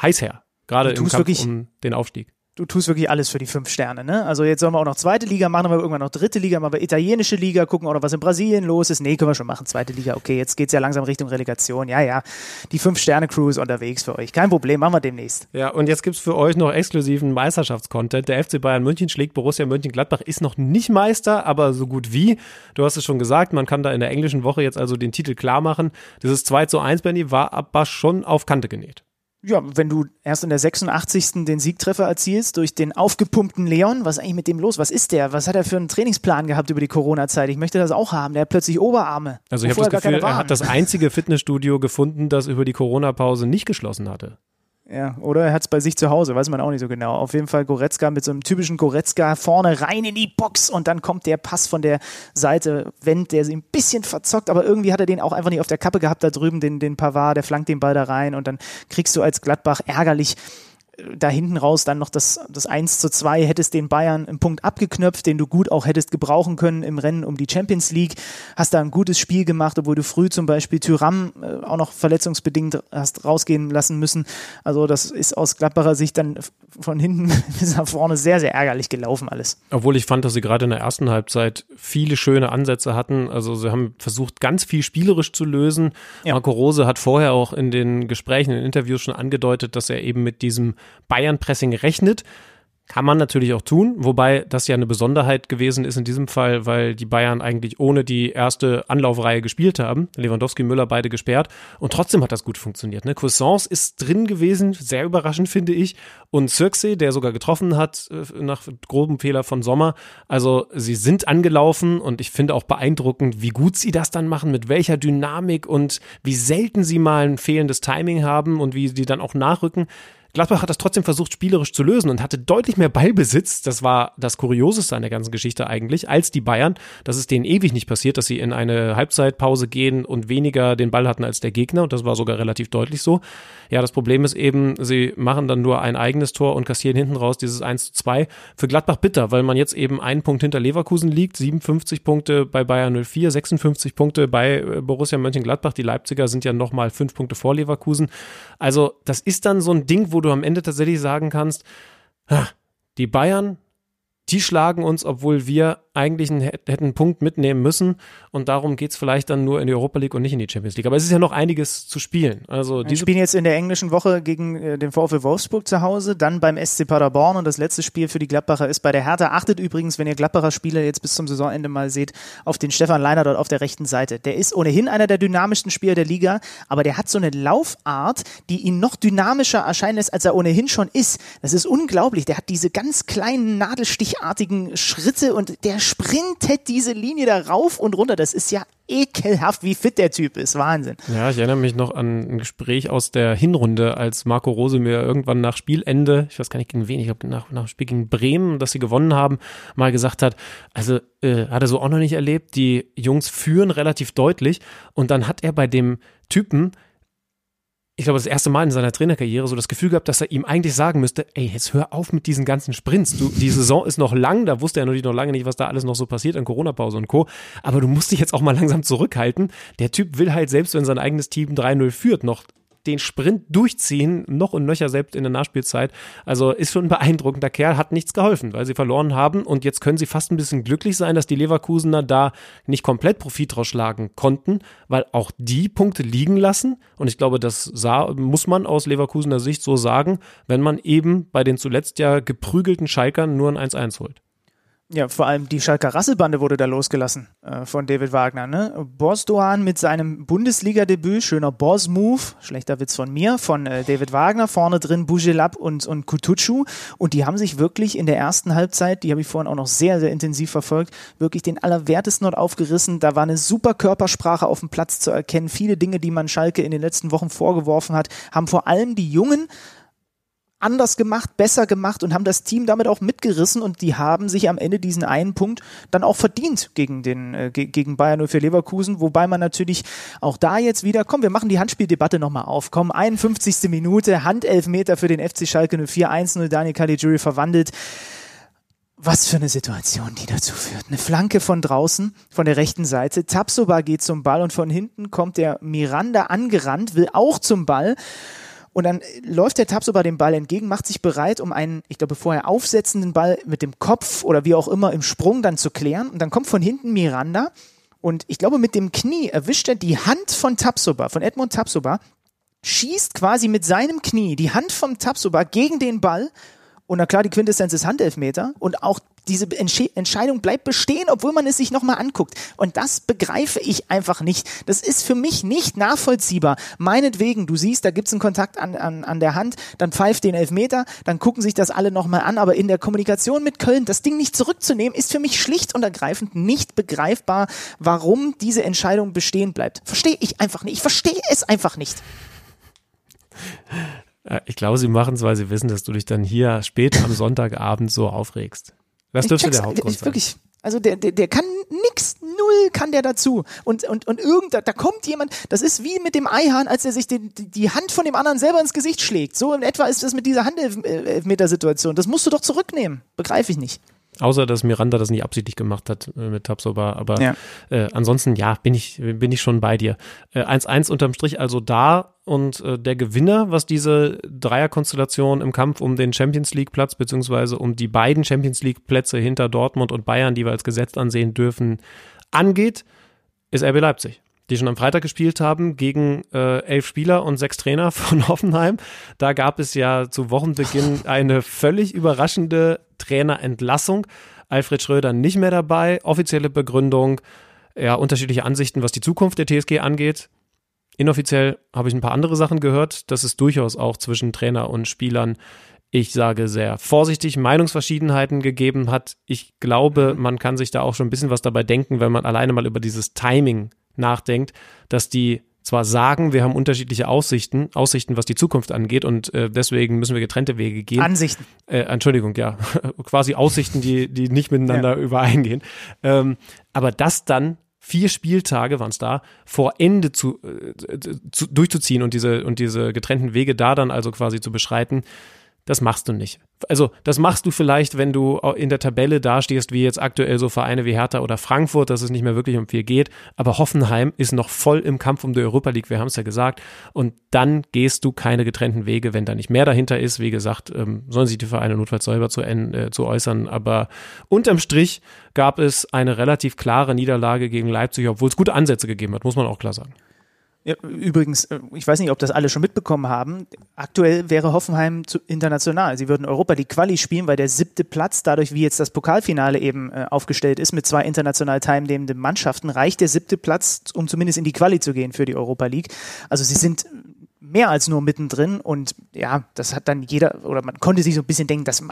heiß her. Gerade im Kampf wirklich, um den Aufstieg. Du tust wirklich alles für die fünf Sterne, ne? Also jetzt sollen wir auch noch zweite Liga machen, aber irgendwann noch dritte Liga, machen wir italienische Liga, gucken auch noch, was in Brasilien los ist. Nee, können wir schon machen, zweite Liga. Okay, jetzt geht's ja langsam Richtung Relegation. Ja, ja, die Fünf-Sterne-Crew ist unterwegs für euch. Kein Problem, machen wir demnächst. Ja, und jetzt gibt's für euch noch exklusiven Meisterschaftscontent. Der FC Bayern München schlägt Borussia Mönchengladbach, ist noch nicht Meister, aber so gut wie. Du hast es schon gesagt, man kann da in der englischen Woche jetzt also den Titel klar machen. Dieses 2 zu 1, Benny, war aber schon auf Kante genäht ja, wenn du erst in der 86. den Siegtreffer erzielst durch den aufgepumpten Leon, was ist eigentlich mit dem los? Was ist der? Was hat er für einen Trainingsplan gehabt über die Corona-Zeit? Ich möchte das auch haben. Der hat plötzlich Oberarme. Also ich habe das Gefühl, er hat das einzige Fitnessstudio gefunden, das über die Corona-Pause nicht geschlossen hatte. Ja, oder er hat es bei sich zu Hause, weiß man auch nicht so genau. Auf jeden Fall Goretzka mit so einem typischen Goretzka vorne rein in die Box und dann kommt der Pass von der Seite, Wendt, der sie ein bisschen verzockt, aber irgendwie hat er den auch einfach nicht auf der Kappe gehabt da drüben, den, den Pavard, der flankt den Ball da rein und dann kriegst du als Gladbach ärgerlich da hinten raus dann noch das, das 1 zu 2, hättest den Bayern einen Punkt abgeknöpft, den du gut auch hättest gebrauchen können im Rennen um die Champions League, hast da ein gutes Spiel gemacht, obwohl du früh zum Beispiel Tyram äh, auch noch verletzungsbedingt hast rausgehen lassen müssen. Also das ist aus Gladbacher Sicht dann von hinten bis nach vorne sehr, sehr ärgerlich gelaufen alles. Obwohl ich fand, dass sie gerade in der ersten Halbzeit viele schöne Ansätze hatten. Also sie haben versucht, ganz viel spielerisch zu lösen. Ja. Marco Rose hat vorher auch in den Gesprächen, in den Interviews schon angedeutet, dass er eben mit diesem Bayern-Pressing rechnet. Kann man natürlich auch tun, wobei das ja eine Besonderheit gewesen ist in diesem Fall, weil die Bayern eigentlich ohne die erste Anlaufreihe gespielt haben. Lewandowski, Müller beide gesperrt und trotzdem hat das gut funktioniert. Ne? Cousins ist drin gewesen, sehr überraschend finde ich und Circe, der sogar getroffen hat äh, nach grobem Fehler von Sommer. Also sie sind angelaufen und ich finde auch beeindruckend, wie gut sie das dann machen, mit welcher Dynamik und wie selten sie mal ein fehlendes Timing haben und wie sie dann auch nachrücken. Gladbach hat das trotzdem versucht, spielerisch zu lösen und hatte deutlich mehr Ballbesitz. Das war das Kurioseste an der ganzen Geschichte eigentlich, als die Bayern. Das ist denen ewig nicht passiert, dass sie in eine Halbzeitpause gehen und weniger den Ball hatten als der Gegner. Und das war sogar relativ deutlich so. Ja, das Problem ist eben, sie machen dann nur ein eigenes Tor und kassieren hinten raus dieses 1 zu 2. Für Gladbach bitter, weil man jetzt eben einen Punkt hinter Leverkusen liegt. 57 Punkte bei Bayern 04, 56 Punkte bei äh, Borussia Mönchengladbach. Die Leipziger sind ja nochmal fünf Punkte vor Leverkusen. Also, das ist dann so ein Ding, wo du am Ende tatsächlich sagen kannst, die Bayern die schlagen uns, obwohl wir eigentlich einen, hätten einen Punkt mitnehmen müssen. Und darum geht's vielleicht dann nur in die Europa League und nicht in die Champions League. Aber es ist ja noch einiges zu spielen. Also Wir spielen jetzt in der englischen Woche gegen äh, den VfL Wolfsburg zu Hause, dann beim SC Paderborn und das letzte Spiel für die Gladbacher ist bei der Hertha. Achtet übrigens, wenn ihr Gladbacher Spieler jetzt bis zum Saisonende mal seht, auf den Stefan Leiner dort auf der rechten Seite. Der ist ohnehin einer der dynamischsten Spieler der Liga, aber der hat so eine Laufart, die ihn noch dynamischer erscheinen lässt, als er ohnehin schon ist. Das ist unglaublich. Der hat diese ganz kleinen Nadelstichartigen Schritte und der sprintet diese Linie da rauf und runter. Das ist ja ekelhaft, wie fit der Typ ist. Wahnsinn. Ja, ich erinnere mich noch an ein Gespräch aus der Hinrunde, als Marco Rose mir irgendwann nach Spielende, ich weiß gar nicht gegen wen, ich glaube nach, nach Spiel gegen Bremen, dass sie gewonnen haben, mal gesagt hat, also äh, hat er so auch noch nicht erlebt, die Jungs führen relativ deutlich und dann hat er bei dem Typen ich glaube, das erste Mal in seiner Trainerkarriere so das Gefühl gehabt, dass er ihm eigentlich sagen müsste, ey, jetzt hör auf mit diesen ganzen Sprints. Du, die Saison ist noch lang, da wusste er natürlich noch lange nicht, was da alles noch so passiert an Corona-Pause und Co. Aber du musst dich jetzt auch mal langsam zurückhalten. Der Typ will halt selbst, wenn sein eigenes Team 3-0 führt, noch den Sprint durchziehen, noch und nöcher selbst in der Nachspielzeit. Also ist schon ein beeindruckender Kerl, hat nichts geholfen, weil sie verloren haben und jetzt können sie fast ein bisschen glücklich sein, dass die Leverkusener da nicht komplett Profit draus schlagen konnten, weil auch die Punkte liegen lassen und ich glaube, das sah, muss man aus Leverkusener Sicht so sagen, wenn man eben bei den zuletzt ja geprügelten Schalkern nur ein 1-1 holt. Ja, vor allem die Schalker Rasselbande wurde da losgelassen äh, von David Wagner. Ne? Bosdoan mit seinem Bundesliga-Debüt, schöner Boss-Move, schlechter Witz von mir, von äh, David Wagner, vorne drin Bujelab und, und Kutucu. Und die haben sich wirklich in der ersten Halbzeit, die habe ich vorhin auch noch sehr, sehr intensiv verfolgt, wirklich den Allerwertesten dort aufgerissen. Da war eine super Körpersprache auf dem Platz zu erkennen. Viele Dinge, die man Schalke in den letzten Wochen vorgeworfen hat, haben vor allem die Jungen anders gemacht, besser gemacht und haben das Team damit auch mitgerissen und die haben sich am Ende diesen einen Punkt dann auch verdient gegen den äh, gegen Bayern 04 Leverkusen, wobei man natürlich auch da jetzt wieder, komm, wir machen die Handspieldebatte nochmal auf. Komm, 51. Minute, Handelfmeter für den FC Schalke 04 1-0, Daniel Caligiuri verwandelt. Was für eine Situation, die dazu führt. Eine Flanke von draußen, von der rechten Seite. Tapsoba geht zum Ball und von hinten kommt der Miranda angerannt, will auch zum Ball und dann läuft der Tapsoba dem Ball entgegen, macht sich bereit, um einen, ich glaube, vorher aufsetzenden Ball mit dem Kopf oder wie auch immer im Sprung dann zu klären. Und dann kommt von hinten Miranda und ich glaube, mit dem Knie erwischt er die Hand von Tapsoba, von Edmund Tapsoba, schießt quasi mit seinem Knie die Hand vom Tapsoba gegen den Ball und na klar, die Quintessenz ist Handelfmeter. Und auch diese Entsche Entscheidung bleibt bestehen, obwohl man es sich nochmal anguckt. Und das begreife ich einfach nicht. Das ist für mich nicht nachvollziehbar. Meinetwegen, du siehst, da gibt's einen Kontakt an, an, an der Hand, dann pfeift den Elfmeter, dann gucken sich das alle nochmal an. Aber in der Kommunikation mit Köln, das Ding nicht zurückzunehmen, ist für mich schlicht und ergreifend nicht begreifbar, warum diese Entscheidung bestehen bleibt. Verstehe ich einfach nicht. Ich verstehe es einfach nicht. Äh, ich glaube, sie machen es, weil sie wissen, dass du dich dann hier spät am Sonntagabend so aufregst. Das dürfte der Hauptgrund sein. Wirklich, also der, der, der kann nix, null kann der dazu. Und, und, und irgend, da kommt jemand, das ist wie mit dem Eihahn, als er sich die, die Hand von dem anderen selber ins Gesicht schlägt. So in etwa ist das mit dieser Handelfmeter-Situation. Das musst du doch zurücknehmen. Begreife ich nicht. Außer, dass Miranda das nicht absichtlich gemacht hat äh, mit Tapsoba. Aber ja. äh, ansonsten, ja, bin ich, bin ich schon bei dir. 1-1 äh, unterm Strich also da und äh, der Gewinner, was diese Dreierkonstellation im Kampf um den Champions League Platz, beziehungsweise um die beiden Champions League Plätze hinter Dortmund und Bayern, die wir als gesetzt ansehen dürfen, angeht, ist RB Leipzig die schon am Freitag gespielt haben, gegen äh, elf Spieler und sechs Trainer von Hoffenheim. Da gab es ja zu Wochenbeginn eine völlig überraschende Trainerentlassung. Alfred Schröder nicht mehr dabei. Offizielle Begründung, ja, unterschiedliche Ansichten, was die Zukunft der TSG angeht. Inoffiziell habe ich ein paar andere Sachen gehört, dass es durchaus auch zwischen Trainer und Spielern, ich sage sehr vorsichtig, Meinungsverschiedenheiten gegeben hat. Ich glaube, man kann sich da auch schon ein bisschen was dabei denken, wenn man alleine mal über dieses Timing nachdenkt, dass die zwar sagen, wir haben unterschiedliche Aussichten, Aussichten, was die Zukunft angeht und äh, deswegen müssen wir getrennte Wege gehen. Ansichten. Äh, Entschuldigung, ja, quasi Aussichten, die, die nicht miteinander ja. übereingehen. Ähm, aber das dann vier Spieltage waren es da, vor Ende zu, äh, zu, durchzuziehen und diese, und diese getrennten Wege da dann also quasi zu beschreiten, Das machst du nicht. Also, das machst du vielleicht, wenn du in der Tabelle dastehst, wie jetzt aktuell so Vereine wie Hertha oder Frankfurt, dass es nicht mehr wirklich um viel geht. Aber Hoffenheim ist noch voll im Kampf um die Europa League, wir haben es ja gesagt. Und dann gehst du keine getrennten Wege, wenn da nicht mehr dahinter ist. Wie gesagt, ähm, sollen sich die Vereine notfalls selber zu, äh, zu äußern. Aber unterm Strich gab es eine relativ klare Niederlage gegen Leipzig, obwohl es gute Ansätze gegeben hat, muss man auch klar sagen. Ja, übrigens, äh, ich weiß nicht, ob das alle schon mitbekommen haben. Aktuell wäre Hoffenheim zu international. Sie würden Europa League Quali spielen, weil der siebte Platz, dadurch wie jetzt das Pokalfinale eben äh, aufgestellt ist mit zwei international teilnehmenden Mannschaften, reicht der siebte Platz, um zumindest in die Quali zu gehen für die Europa League. Also sie sind mehr als nur mittendrin und ja, das hat dann jeder oder man konnte sich so ein bisschen denken, dass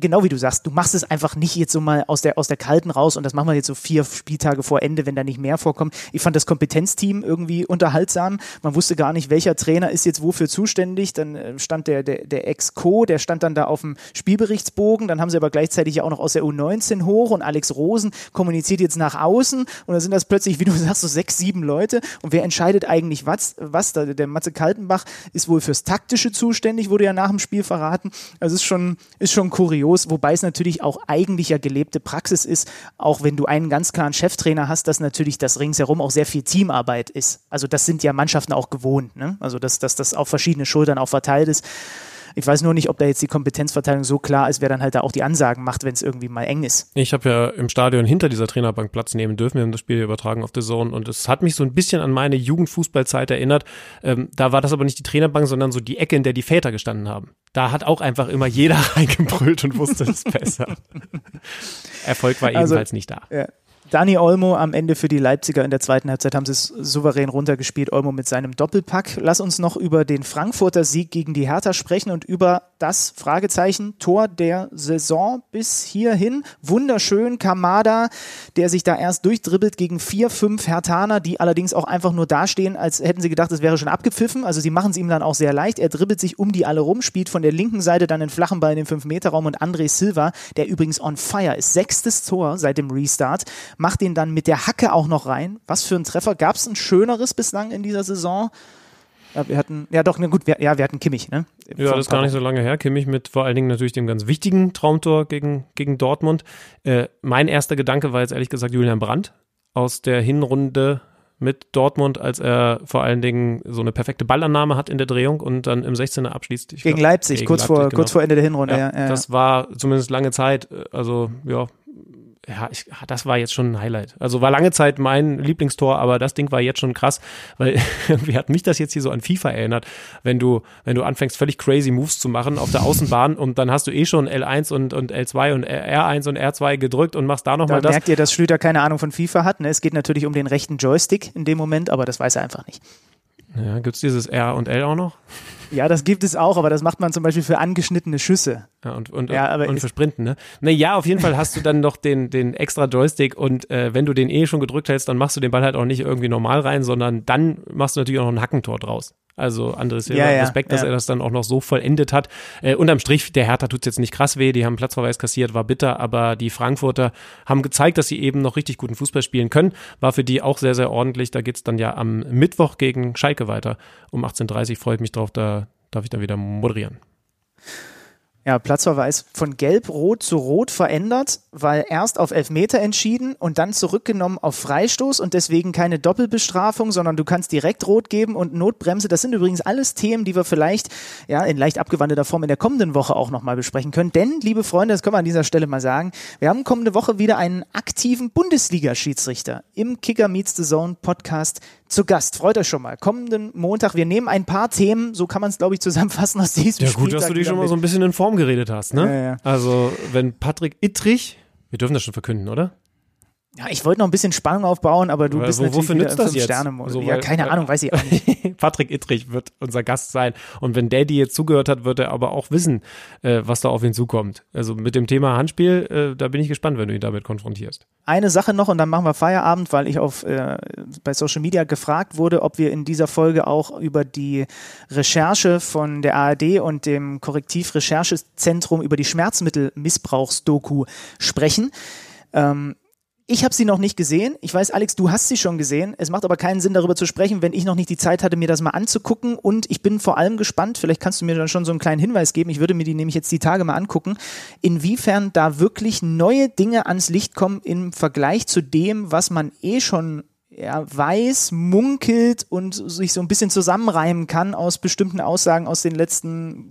genau wie du sagst, du machst es einfach nicht jetzt so mal aus der aus der kalten raus und das machen wir jetzt so vier Spieltage vor Ende, wenn da nicht mehr vorkommt. Ich fand das Kompetenzteam irgendwie unterhaltsam. Man wusste gar nicht, welcher Trainer ist jetzt wofür zuständig. Dann äh, stand der der der Ex-Co, der stand dann da auf dem Spielberichtsbogen. Dann haben sie aber gleichzeitig ja auch noch aus der U19 hoch und Alex Rosen kommuniziert jetzt nach außen und dann sind das plötzlich, wie du sagst, so sechs, sieben Leute und wer entscheidet eigentlich was? Was der Matze Kaltenbach Gladbach ist wohl fürs Taktische zuständig, wurde ja nach dem Spiel verraten. Also ist schon, ist schon kurios, wobei es natürlich auch eigentlich ja gelebte Praxis ist, auch wenn du einen ganz klaren Cheftrainer hast, dass natürlich das ringsherum auch sehr viel Teamarbeit ist. Also das sind ja Mannschaften auch gewohnt, ne? Also dass, dass das auf verschiedene Schultern auch verteilt ist. Ich weiß nur nicht, ob da jetzt die Kompetenzverteilung so klar ist, wer dann halt da auch die Ansagen macht, wenn es irgendwie mal eng ist. Ich habe ja im Stadion hinter dieser Trainerbank Platz nehmen dürfen. Wir haben das Spiel übertragen auf The Zone und es hat mich so ein bisschen an meine Jugendfußballzeit erinnert. Ähm, da war das aber nicht die Trainerbank, sondern so die Ecke, in der die Väter gestanden haben. Da hat auch einfach immer jeder reingebrüllt und wusste es besser. Erfolg war also, ebenfalls nicht da. Ja. Dani Olmo am Ende für die Leipziger in der zweiten Halbzeit haben sie es souverän runtergespielt. Olmo mit seinem Doppelpack. Lass uns noch über den Frankfurter Sieg gegen die Hertha sprechen und über das Fragezeichen Tor der Saison bis hierhin. Wunderschön Kamada, der sich da erst durchdribbelt gegen vier, fünf Hertaner, die allerdings auch einfach nur dastehen, als hätten sie gedacht, es wäre schon abgepfiffen. Also sie machen es ihm dann auch sehr leicht. Er dribbelt sich um die alle rum, spielt von der linken Seite dann den flachen Ball in den 5-Meter-Raum und André Silva, der übrigens on fire ist. Sechstes Tor seit dem Restart macht den dann mit der Hacke auch noch rein. Was für ein Treffer. Gab es ein schöneres bislang in dieser Saison? Ja, wir hatten, ja doch, na gut, wir, ja, wir hatten Kimmich, ne? Ja, das ist gar nicht so lange her. Kimmich mit vor allen Dingen natürlich dem ganz wichtigen Traumtor gegen, gegen Dortmund. Äh, mein erster Gedanke war jetzt ehrlich gesagt Julian Brandt aus der Hinrunde mit Dortmund, als er vor allen Dingen so eine perfekte Ballannahme hat in der Drehung und dann im 16er abschließt. gegen glaub, Leipzig, gegen kurz, Leipzig, vor, genau. kurz vor Ende der Hinrunde. Ja, ja, ja, Das war zumindest lange Zeit, äh, also ja, ja, ich, das war jetzt schon ein Highlight. Also war lange Zeit mein Lieblingstor, aber das Ding war jetzt schon krass, weil irgendwie hat mich das jetzt hier so an FIFA erinnert, wenn du, wenn du anfängst, völlig crazy Moves zu machen auf der Außenbahn und dann hast du eh schon L1 und, und L2 und R1 und R2 gedrückt und machst da nochmal da das. merkt ihr, dass Schlüter keine Ahnung von FIFA hat. Ne? Es geht natürlich um den rechten Joystick in dem Moment, aber das weiß er einfach nicht. Ja, gibt's dieses R und L auch noch? Ja, das gibt es auch, aber das macht man zum Beispiel für angeschnittene Schüsse. Ja, und, und, ja, und für Sprinten, ne? Naja, auf jeden Fall hast du dann noch den, den extra Joystick und äh, wenn du den eh schon gedrückt hältst, dann machst du den Ball halt auch nicht irgendwie normal rein, sondern dann machst du natürlich auch noch ein Hackentor draus. Also Silva, ja, ja, Respekt, dass ja. er das dann auch noch so vollendet hat. Äh, unterm Strich, der Hertha tut's jetzt nicht krass weh, die haben Platzverweis kassiert, war bitter, aber die Frankfurter haben gezeigt, dass sie eben noch richtig guten Fußball spielen können. War für die auch sehr, sehr ordentlich. Da geht's dann ja am Mittwoch gegen Schalke weiter. Um 18.30 Uhr freut mich drauf, da darf ich dann wieder moderieren. Ja, Platzverweis von gelb-rot zu rot verändert, weil erst auf Elfmeter entschieden und dann zurückgenommen auf Freistoß und deswegen keine Doppelbestrafung, sondern du kannst direkt rot geben und Notbremse. Das sind übrigens alles Themen, die wir vielleicht ja in leicht abgewandelter Form in der kommenden Woche auch nochmal besprechen können. Denn, liebe Freunde, das können wir an dieser Stelle mal sagen, wir haben kommende Woche wieder einen aktiven Bundesliga-Schiedsrichter im Kicker Meets the Zone Podcast zu Gast. Freut euch schon mal. Kommenden Montag, wir nehmen ein paar Themen, so kann man es, glaube ich, zusammenfassen aus diesem Ja, gut, Spieltag dass du dich schon mal so ein bisschen in Form geredet hast, ne? Ja, ja. Also, wenn Patrick Ittrich, wir dürfen das schon verkünden, oder? Ja, ich wollte noch ein bisschen Spannung aufbauen, aber du bist wo, natürlich wofür nützt das jetzt? Sterne so, ja, keine weil, Ahnung, weiß ich auch nicht. Patrick Ittrich wird unser Gast sein und wenn Daddy jetzt zugehört hat, wird er aber auch wissen, äh, was da auf ihn zukommt. Also mit dem Thema Handspiel, äh, da bin ich gespannt, wenn du ihn damit konfrontierst. Eine Sache noch und dann machen wir Feierabend, weil ich auf äh, bei Social Media gefragt wurde, ob wir in dieser Folge auch über die Recherche von der ARD und dem Korrektiv-Recherchezentrum über die Schmerzmittelmissbrauchsdoku sprechen. Ähm, Ich habe sie noch nicht gesehen. Ich weiß, Alex, du hast sie schon gesehen. Es macht aber keinen Sinn, darüber zu sprechen, wenn ich noch nicht die Zeit hatte, mir das mal anzugucken. Und ich bin vor allem gespannt, vielleicht kannst du mir dann schon so einen kleinen Hinweis geben. Ich würde mir die nämlich jetzt die Tage mal angucken, inwiefern da wirklich neue Dinge ans Licht kommen im Vergleich zu dem, was man eh schon ja, weiß, munkelt und sich so ein bisschen zusammenreimen kann aus bestimmten Aussagen aus den letzten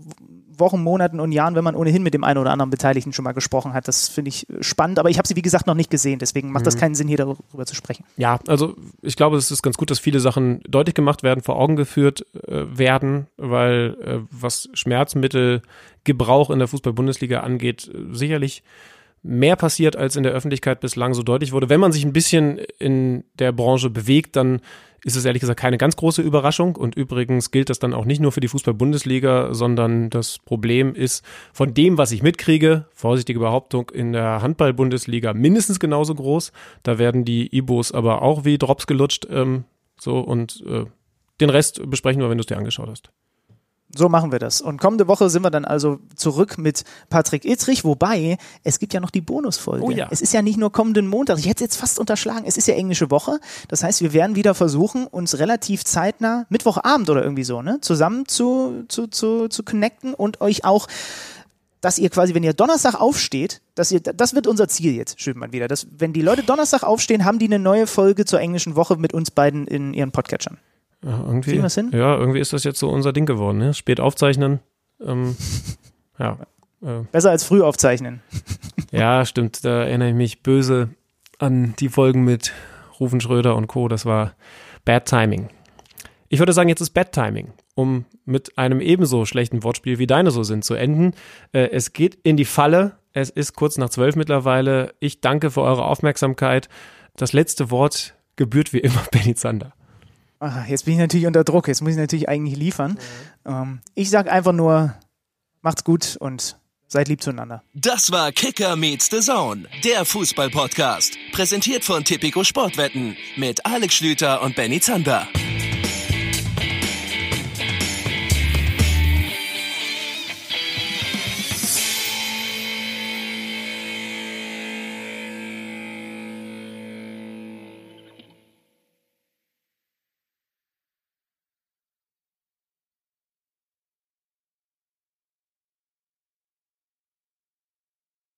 Wochen, Monaten und Jahren, wenn man ohnehin mit dem einen oder anderen Beteiligten schon mal gesprochen hat. Das finde ich spannend, aber ich habe sie, wie gesagt, noch nicht gesehen, deswegen macht mhm. das keinen Sinn, hier darüber zu sprechen. Ja, also ich glaube, es ist ganz gut, dass viele Sachen deutlich gemacht werden, vor Augen geführt äh, werden, weil äh, was Schmerzmittelgebrauch in der Fußball-Bundesliga angeht, äh, sicherlich mehr passiert, als in der Öffentlichkeit bislang so deutlich wurde. Wenn man sich ein bisschen in der Branche bewegt, dann ist es ehrlich gesagt keine ganz große Überraschung. Und übrigens gilt das dann auch nicht nur für die Fußball-Bundesliga, sondern das Problem ist von dem, was ich mitkriege, vorsichtige Behauptung, in der Handball-Bundesliga mindestens genauso groß. Da werden die Ibos aber auch wie Drops gelutscht. Ähm, so und äh, den Rest besprechen wir, wenn du es dir angeschaut hast. So machen wir das. Und kommende Woche sind wir dann also zurück mit Patrick Ittrich, wobei es gibt ja noch die Bonusfolge. Oh ja. Es ist ja nicht nur kommenden Montag. Ich hätte es jetzt fast unterschlagen. Es ist ja englische Woche. Das heißt, wir werden wieder versuchen, uns relativ zeitnah, Mittwochabend oder irgendwie so, ne, zusammen zu, zu, zu, zu connecten und euch auch dass ihr quasi, wenn ihr Donnerstag aufsteht, dass ihr, das wird unser Ziel jetzt, Schönmann wieder, dass wenn die Leute Donnerstag aufstehen, haben die eine neue Folge zur englischen Woche mit uns beiden in ihren Podcatchern. Ja, irgendwie, Kriegen wir hin? Ja, irgendwie ist das jetzt so unser Ding geworden. Ne? Spät aufzeichnen. Ähm, ja. Äh. Besser als früh aufzeichnen. ja, stimmt. Da erinnere ich mich böse an die Folgen mit Rufen Schröder und Co. Das war Bad Timing. Ich würde sagen, jetzt ist Bad Timing, um mit einem ebenso schlechten Wortspiel wie deine so sind zu enden. Äh, es geht in die Falle. Es ist kurz nach zwölf mittlerweile. Ich danke für eure Aufmerksamkeit. Das letzte Wort gebührt wie immer Benny Zander. Aha, jetzt bin ich natürlich unter Druck. Jetzt muss ich natürlich eigentlich liefern. Mhm. Ähm, ich sage einfach nur, macht's gut und seid lieb zueinander. Das war Kicker meets the Zone, der Fußball-Podcast. Präsentiert von Tipico Sportwetten mit Alex Schlüter und Benny Zander.